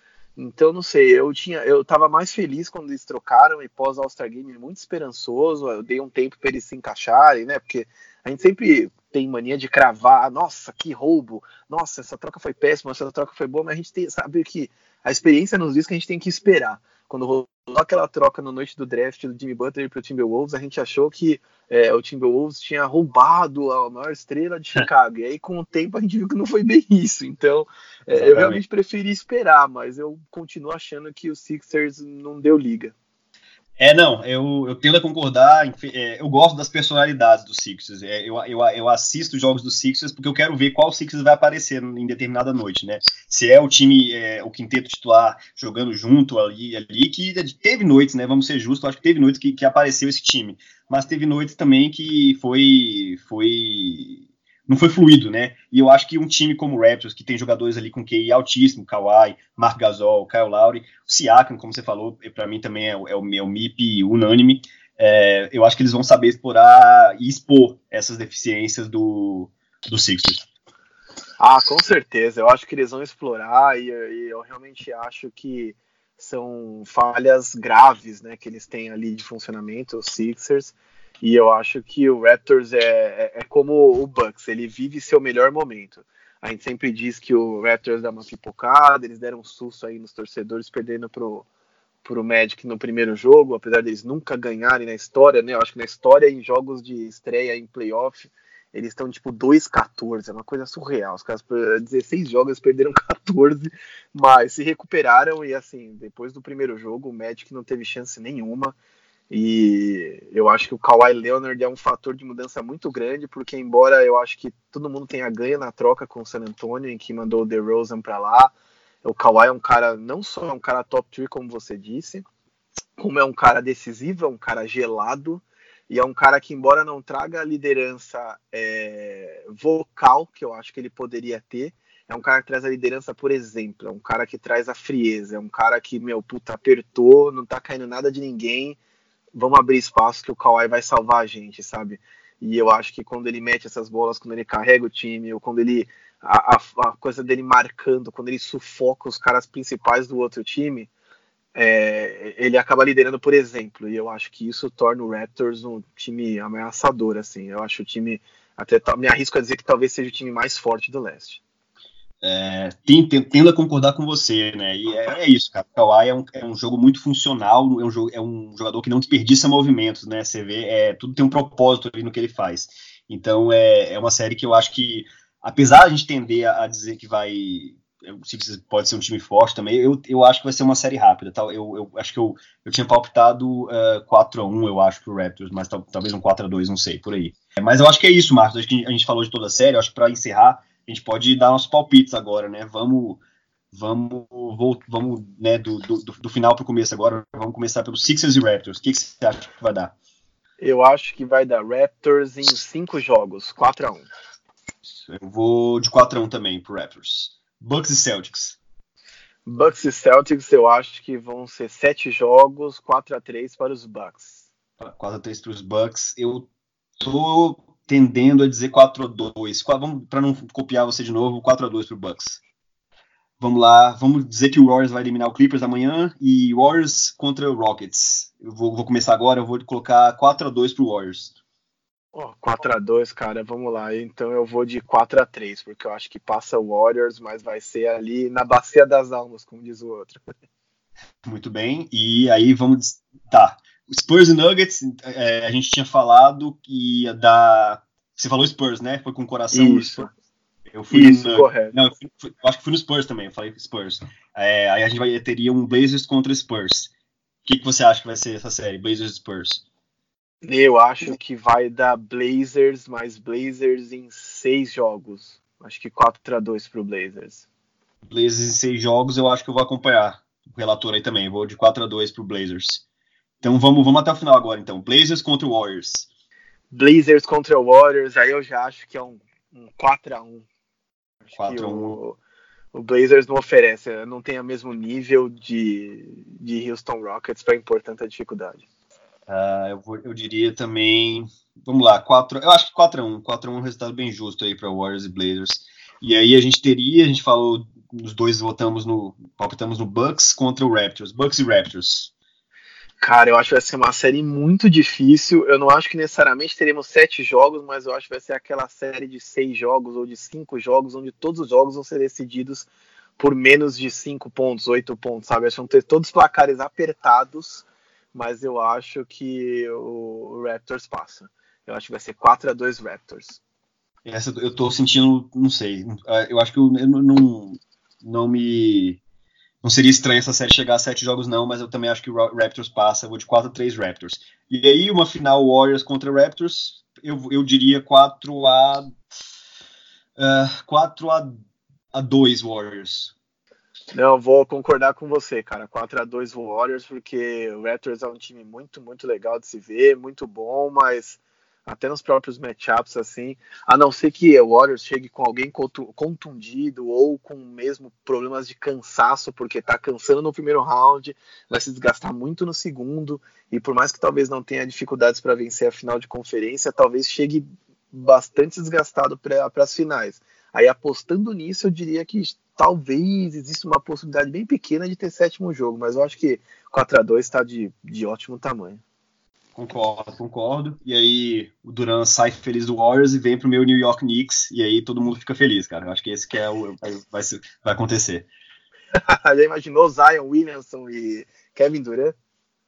Então, não sei, eu tinha, eu tava mais feliz quando eles trocaram e pós All-Star Game muito esperançoso. Eu dei um tempo para eles se encaixarem, né? Porque a gente sempre tem mania de cravar, nossa, que roubo, nossa, essa troca foi péssima, essa troca foi boa, mas a gente tem, sabe que a experiência nos diz que a gente tem que esperar. Quando aquela troca no noite do draft do Jimmy Butler para o Timberwolves, a gente achou que é, o Timberwolves tinha roubado a maior estrela de Chicago. e aí, com o tempo, a gente viu que não foi bem isso. Então, é, eu realmente preferi esperar, mas eu continuo achando que o Sixers não deu liga. É, não, eu, eu tendo a concordar, é, eu gosto das personalidades do Sixers, é, eu, eu, eu assisto jogos do Sixers porque eu quero ver qual Sixers vai aparecer em determinada noite, né, se é o time, é, o quinteto titular jogando junto ali, ali, que teve noites, né, vamos ser justos, acho que teve noites que, que apareceu esse time, mas teve noites também que foi, foi não foi fluido, né? E eu acho que um time como o Raptors, que tem jogadores ali com QI altíssimo, Kawhi, Mark Gasol, Kyle Lowry, o Siakam, como você falou, para mim também é, é, o meu MIP unânime. É, eu acho que eles vão saber explorar e expor essas deficiências do, do Sixers. Ah, com certeza. Eu acho que eles vão explorar e, e eu realmente acho que são falhas graves, né, que eles têm ali de funcionamento, os Sixers. E eu acho que o Raptors é, é, é, como o Bucks, ele vive seu melhor momento. A gente sempre diz que o Raptors dá uma pipocada, eles deram um susto aí nos torcedores, perdendo pro, pro Magic no primeiro jogo, apesar deles nunca ganharem na história, né? Eu acho que na história, em jogos de estreia em playoff, eles estão tipo 2-14, é uma coisa surreal. Os caras, 16 jogos, perderam 14, mas se recuperaram e assim, depois do primeiro jogo, o Magic não teve chance nenhuma. E eu acho que o Kawhi Leonard é um fator de mudança muito grande, porque embora eu acho que todo mundo tenha ganho na troca com o San Antonio, em que mandou o DeRozan para lá, o Kawhi é um cara, não só é um cara top 3, como você disse, como é um cara decisivo, é um cara gelado, e é um cara que, embora não traga a liderança é, vocal, que eu acho que ele poderia ter, é um cara que traz a liderança, por exemplo, é um cara que traz a frieza, é um cara que, meu, puta, apertou, não tá caindo nada de ninguém, vamos abrir espaço que o Kawhi vai salvar a gente, sabe? E eu acho que quando ele mete essas bolas, quando ele carrega o time, ou quando ele. A, a, a coisa dele marcando, quando ele sufoca os caras principais do outro time, é, ele acaba liderando por exemplo. E eu acho que isso torna o Raptors um time ameaçador, assim. Eu acho o time. Até me arrisco a dizer que talvez seja o time mais forte do leste é, tendo a concordar com você, né? E é, é isso, cara. O Kawhi é um, é um, jogo muito funcional, é um, jogo, é um jogador que não desperdiça movimentos, né? Você vê, é, tudo tem um propósito ali no que ele faz. Então é, é uma série que eu acho que, apesar a gente tender a, a dizer que vai. Sixers pode ser um time forte também, eu, eu acho que vai ser uma série rápida. Tá? Eu, eu acho que eu, eu tinha palpitado uh, é, 4x1, eu acho, pro Raptors, mas talvez um 4x2, não sei, por aí. Mas eu acho que é isso, Marcos. Acho que a gente falou de toda a série, eu acho que para encerrar a gente pode dar nossos palpites agora, né? Vamos, vamos, vamos, né, do, do, do final para o começo agora. Vamos começar pelos Sixers e Raptors. O que, que você acha que vai dar? Eu acho que vai dar Raptors em cinco jogos, 4 a 1 Eu vou de 4 a 1 também pro Raptors. Bucks e Celtics. Bucks e Celtics, eu acho que vão ser sete jogos, 4 a 3 para os Bucks. 4 a 3 para os Bucks. Eu tô tendendo a dizer 4 a 2. Para não copiar você de novo, 4 a 2 para o Bucks. Vamos lá, vamos dizer que o Warriors vai eliminar o Clippers amanhã e Warriors contra o Rockets. Eu vou, vou começar agora, eu vou colocar 4 a 2 pro Warriors. Oh, 4 a 2 cara, vamos lá. Então eu vou de 4 a 3 porque eu acho que passa o Warriors, mas vai ser ali na bacia das almas, como diz o outro. Muito bem, e aí vamos. Tá. Spurs e Nuggets, é, a gente tinha falado que ia dar. Você falou Spurs, né? Foi com o coração. Isso. Eu fui Isso, no, correto. Não, eu fui, fui, acho que fui no Spurs também, eu falei Spurs. É, aí a gente vai, teria um Blazers contra Spurs. O que, que você acha que vai ser essa série, Blazers e Spurs? Eu acho que vai dar Blazers, mais Blazers em seis jogos. Acho que 4 a 2 pro Blazers. Blazers em seis jogos, eu acho que eu vou acompanhar o relator aí também. Vou de 4 a 2 pro Blazers. Então vamos, vamos até o final agora, então. Blazers contra Warriors. Blazers contra Warriors, aí eu já acho que é um, um 4 a 1 4 a 1 o, o Blazers não oferece, não tem o mesmo nível de, de Houston Rockets para impor tanta dificuldade. Uh, eu, vou, eu diria também. Vamos lá, 4, eu acho que 4x1. 4x1 é um resultado bem justo aí para Warriors e Blazers. E aí a gente teria, a gente falou, os dois votamos no. palpitamos no Bucks contra o Raptors. Bucks e Raptors. Cara, eu acho que vai ser uma série muito difícil. Eu não acho que necessariamente teremos sete jogos, mas eu acho que vai ser aquela série de seis jogos ou de cinco jogos, onde todos os jogos vão ser decididos por menos de cinco pontos, oito pontos, sabe? Acho que vão ter todos os placares apertados, mas eu acho que o Raptors passa. Eu acho que vai ser 4 a 2 Raptors. Essa eu tô sentindo, não sei. Eu acho que eu, eu não, não me não seria estranho essa série chegar a sete jogos, não, mas eu também acho que o Raptors passa. Eu vou de 4 a 3 Raptors. E aí, uma final Warriors contra Raptors, eu, eu diria 4 a. Uh, 4 a, a 2 Warriors. Não, vou concordar com você, cara. 4 a 2 Warriors, porque o Raptors é um time muito, muito legal de se ver, muito bom, mas até nos próprios matchups, assim, a não ser que o Warriors chegue com alguém contundido ou com mesmo problemas de cansaço, porque tá cansando no primeiro round, vai se desgastar muito no segundo, e por mais que talvez não tenha dificuldades para vencer a final de conferência, talvez chegue bastante desgastado para as finais. Aí apostando nisso, eu diria que talvez exista uma possibilidade bem pequena de ter sétimo jogo, mas eu acho que 4 a 2 está de, de ótimo tamanho. Concordo, concordo. E aí o Duran sai feliz do Warriors e vem pro meu New York Knicks e aí todo mundo fica feliz, cara. Eu acho que esse que é o vai, vai, vai acontecer. Já imaginou Zion Williamson e Kevin Durant?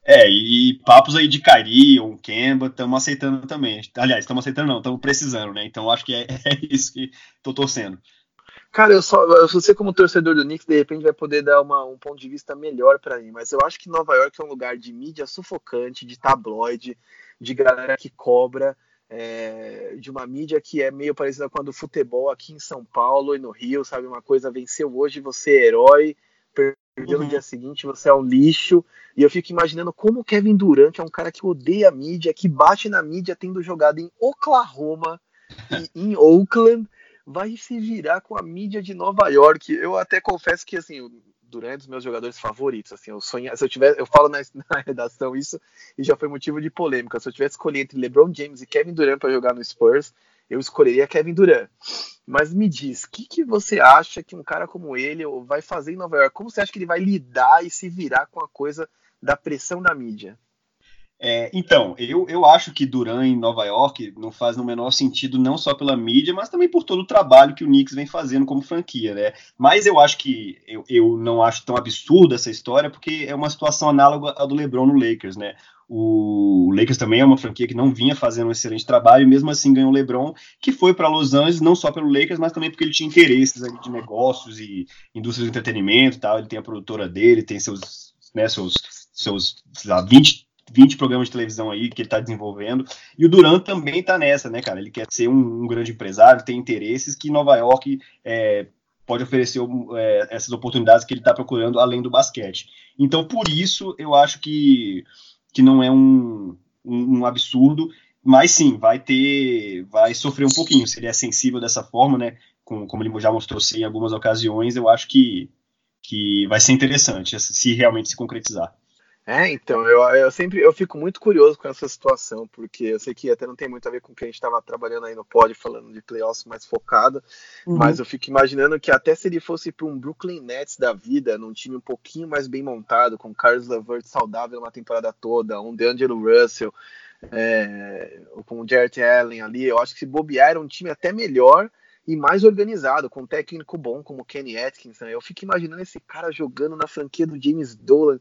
É, e, papos aí de Kyrie ou Kemba, estamos aceitando também. Aliás, estamos aceitando não, estamos precisando, né? Então acho que é, é isso que tô torcendo. Cara, eu só, você como torcedor do Knicks, de repente vai poder dar uma, um ponto de vista melhor para mim, mas eu acho que Nova York é um lugar de mídia sufocante, de tabloide, de galera que cobra, é, de uma mídia que é meio parecida com a do futebol aqui em São Paulo e no Rio, sabe? Uma coisa venceu hoje, você é herói, perdeu uhum. no dia seguinte, você é um lixo. E eu fico imaginando como o Kevin Durant é um cara que odeia a mídia, que bate na mídia tendo jogado em Oklahoma e em Oakland vai se virar com a mídia de Nova York. Eu até confesso que assim, durante os meus jogadores favoritos, assim, eu sonho, se eu tiver, eu falo na, na, redação isso e já foi motivo de polêmica. Se eu tivesse escolhido entre LeBron James e Kevin Durant para jogar no Spurs, eu escolheria Kevin Durant. Mas me diz, o que, que você acha que um cara como ele vai fazer em Nova York? Como você acha que ele vai lidar e se virar com a coisa da pressão da mídia? É, então, eu, eu acho que Duran em Nova York não faz no menor sentido, não só pela mídia, mas também por todo o trabalho que o Knicks vem fazendo como franquia, né? Mas eu acho que eu, eu não acho tão absurda essa história, porque é uma situação análoga à do LeBron no Lakers, né? O Lakers também é uma franquia que não vinha fazendo um excelente trabalho, e mesmo assim ganhou o LeBron, que foi para Los Angeles não só pelo Lakers, mas também porque ele tinha interesses de negócios e indústria de entretenimento tal. Ele tem a produtora dele, tem seus, né, seus, seus lá, 20 20 programas de televisão aí que ele está desenvolvendo. E o Durant também está nessa, né, cara? Ele quer ser um, um, grande empresário, tem interesses que Nova York é, pode oferecer é, essas oportunidades que ele está procurando além do basquete. Então, por isso, eu acho que, que não é um, um, um absurdo, mas sim, vai ter, vai sofrer um pouquinho. Se ele é sensível dessa forma, né? Com, como ele já mostrou ser em algumas ocasiões, eu acho que, que vai ser interessante se realmente se concretizar. É, então, eu, eu sempre eu fico muito curioso com essa situação, porque eu sei que até não tem muito a ver com o que a gente estava trabalhando aí no pod, falando de playoffs mais focado, uhum. mas eu fico imaginando que até se ele fosse para um Brooklyn Nets da vida, num time um pouquinho mais bem montado, com Carlos Levert saudável uma temporada toda, um DeAngelo Russell, é, com o Jarrett Allen ali, eu acho que se bobear era um time até melhor e mais organizado, com um técnico bom como o Kenny Atkinson. Eu fico imaginando esse cara jogando na franquia do James Dolan,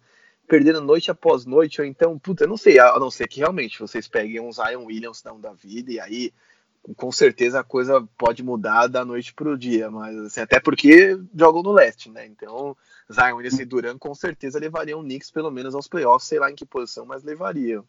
perdendo noite após noite, ou então, puta, eu não sei, a não ser que realmente vocês peguem um Zion Williams não, da vida, e aí com certeza a coisa pode mudar da noite pro dia, mas assim, até porque jogam no leste, né? Então, Zion Williams e Duran com certeza levariam o Knicks pelo menos aos playoffs, sei lá em que posição, mas levariam.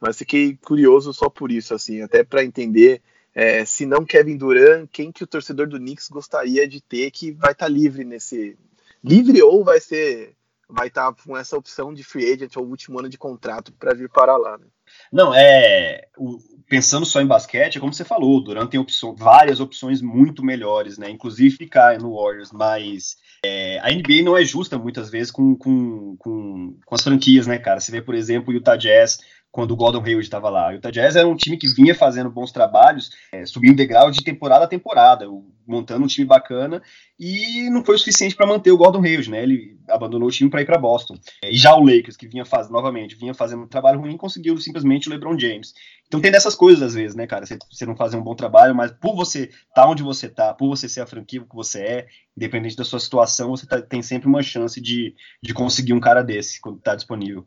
Mas fiquei curioso só por isso, assim, até para entender é, se não Kevin Durant, quem que o torcedor do Knicks gostaria de ter que vai estar tá livre nesse livre ou vai ser vai estar tá com essa opção de free agent ou último ano de contrato para vir para lá. Né? Não, é. O, pensando só em basquete, é como você falou, o Durant tem opção, várias opções muito melhores, né? Inclusive ficar no Warriors, mas é, a NBA não é justa muitas vezes com, com, com, com as franquias, né, cara? Você vê, por exemplo, o Utah Jazz quando o Gordon Hayward estava lá. O Utah Jazz era um time que vinha fazendo bons trabalhos, é, subindo degrau de temporada a temporada, montando um time bacana, e não foi o suficiente para manter o Gordon Hayward, né? Ele abandonou o time para ir para Boston. É, e já o Lakers, que vinha fazendo, novamente, vinha fazendo um trabalho ruim, conseguiu simplesmente o LeBron James. Então tem dessas coisas às vezes, né, cara? Você, não fazer um bom trabalho, mas por você estar tá onde você tá, por você ser a franquia que você é, independente da sua situação, você tá, tem sempre uma chance de, de conseguir um cara desse quando está disponível.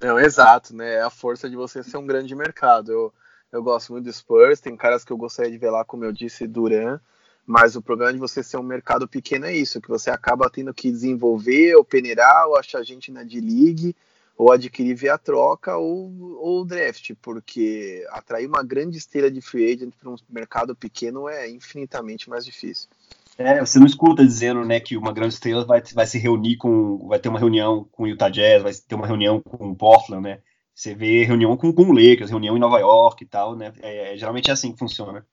Não, exato, né? É a força de você ser um grande mercado. Eu, eu gosto muito do Spurs, tem caras que eu gostaria de ver lá, como eu disse, Duran, mas o problema de você ser um mercado pequeno é isso, que você acaba tendo que desenvolver, ou peneirar, ou achar gente na D-League, ou adquirir via troca, ou, ou draft, porque atrair uma grande estrela de free agent para um mercado pequeno é infinitamente mais difícil. É, você não escuta dizendo, né, que uma grande estrela vai, vai se reunir com, vai ter uma reunião com o Utah Jazz, vai ter uma reunião com o Portland, né? Você vê reunião com, com o Lakers, reunião em Nova York e tal, né? É, é, geralmente é assim que funciona.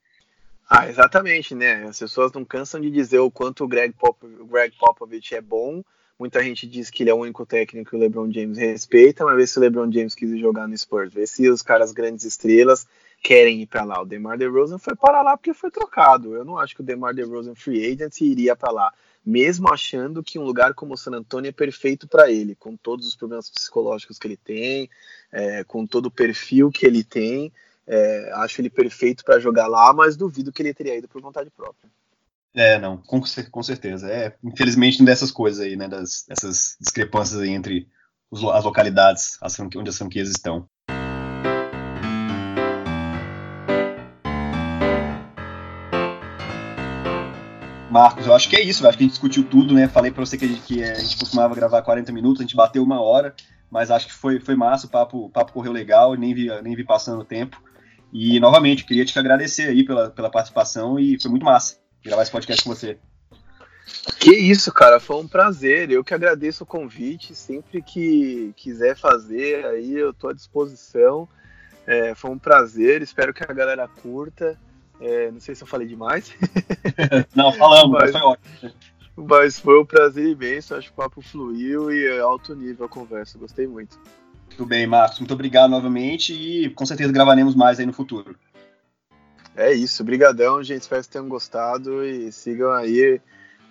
Ah, exatamente, né? As pessoas não cansam de dizer o quanto o Greg, Pop, Greg Popovich é bom. Muita gente diz que ele é o único técnico que o LeBron James respeita, mas vê se o LeBron James quis jogar no Spurs, vê se os caras grandes estrelas querem ir para lá. O DeMar DeRozan foi para lá porque foi trocado. Eu não acho que o DeMar DeRozan free agent iria para lá, mesmo achando que um lugar como o San Antonio é perfeito para ele, com todos os problemas psicológicos que ele tem, é, com todo o perfil que ele tem. É, acho ele perfeito para jogar lá, mas duvido que ele teria ido por vontade própria. É, não, com, com certeza. É, infelizmente, dessas coisas aí, né, dessas discrepâncias aí entre as localidades onde as franquias estão. Marcos, eu acho que é isso, acho que a gente discutiu tudo, né? Falei para você que a, gente, que a gente costumava gravar 40 minutos, a gente bateu uma hora, mas acho que foi, foi massa, o papo, o papo correu legal, nem vi, nem vi passando o tempo. E, novamente, queria te agradecer aí pela, pela participação e foi muito massa gravar esse podcast com você. Que isso, cara, foi um prazer. Eu que agradeço o convite. Sempre que quiser fazer, aí eu tô à disposição. É, foi um prazer. Espero que a galera curta. É, não sei se eu falei demais. Não, falamos, mas, foi ótimo. Mas foi um prazer imenso, acho que o papo fluiu e é alto nível a conversa, gostei muito. Muito bem, Marcos, muito obrigado novamente e com certeza gravaremos mais aí no futuro. É isso, brigadão, gente, espero que tenham gostado e sigam aí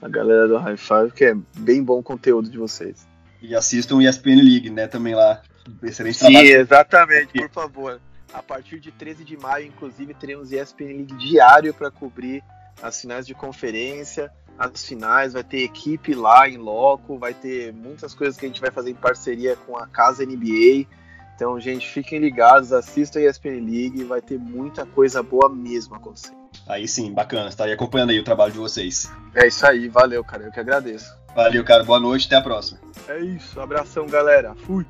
a galera do High Five, que é bem bom conteúdo de vocês. E assistam o ESPN League, né, também lá. Excelente Sim, trabalho. exatamente, por favor. A partir de 13 de maio, inclusive, teremos ESPN League diário para cobrir as finais de conferência, as finais, vai ter equipe lá em loco, vai ter muitas coisas que a gente vai fazer em parceria com a Casa NBA. Então, gente, fiquem ligados, assistam a ESPN League, vai ter muita coisa boa mesmo acontecendo. Aí sim, bacana, estarei acompanhando aí o trabalho de vocês. É isso aí, valeu, cara, eu que agradeço. Valeu, cara, boa noite, até a próxima. É isso, abração, galera, fui!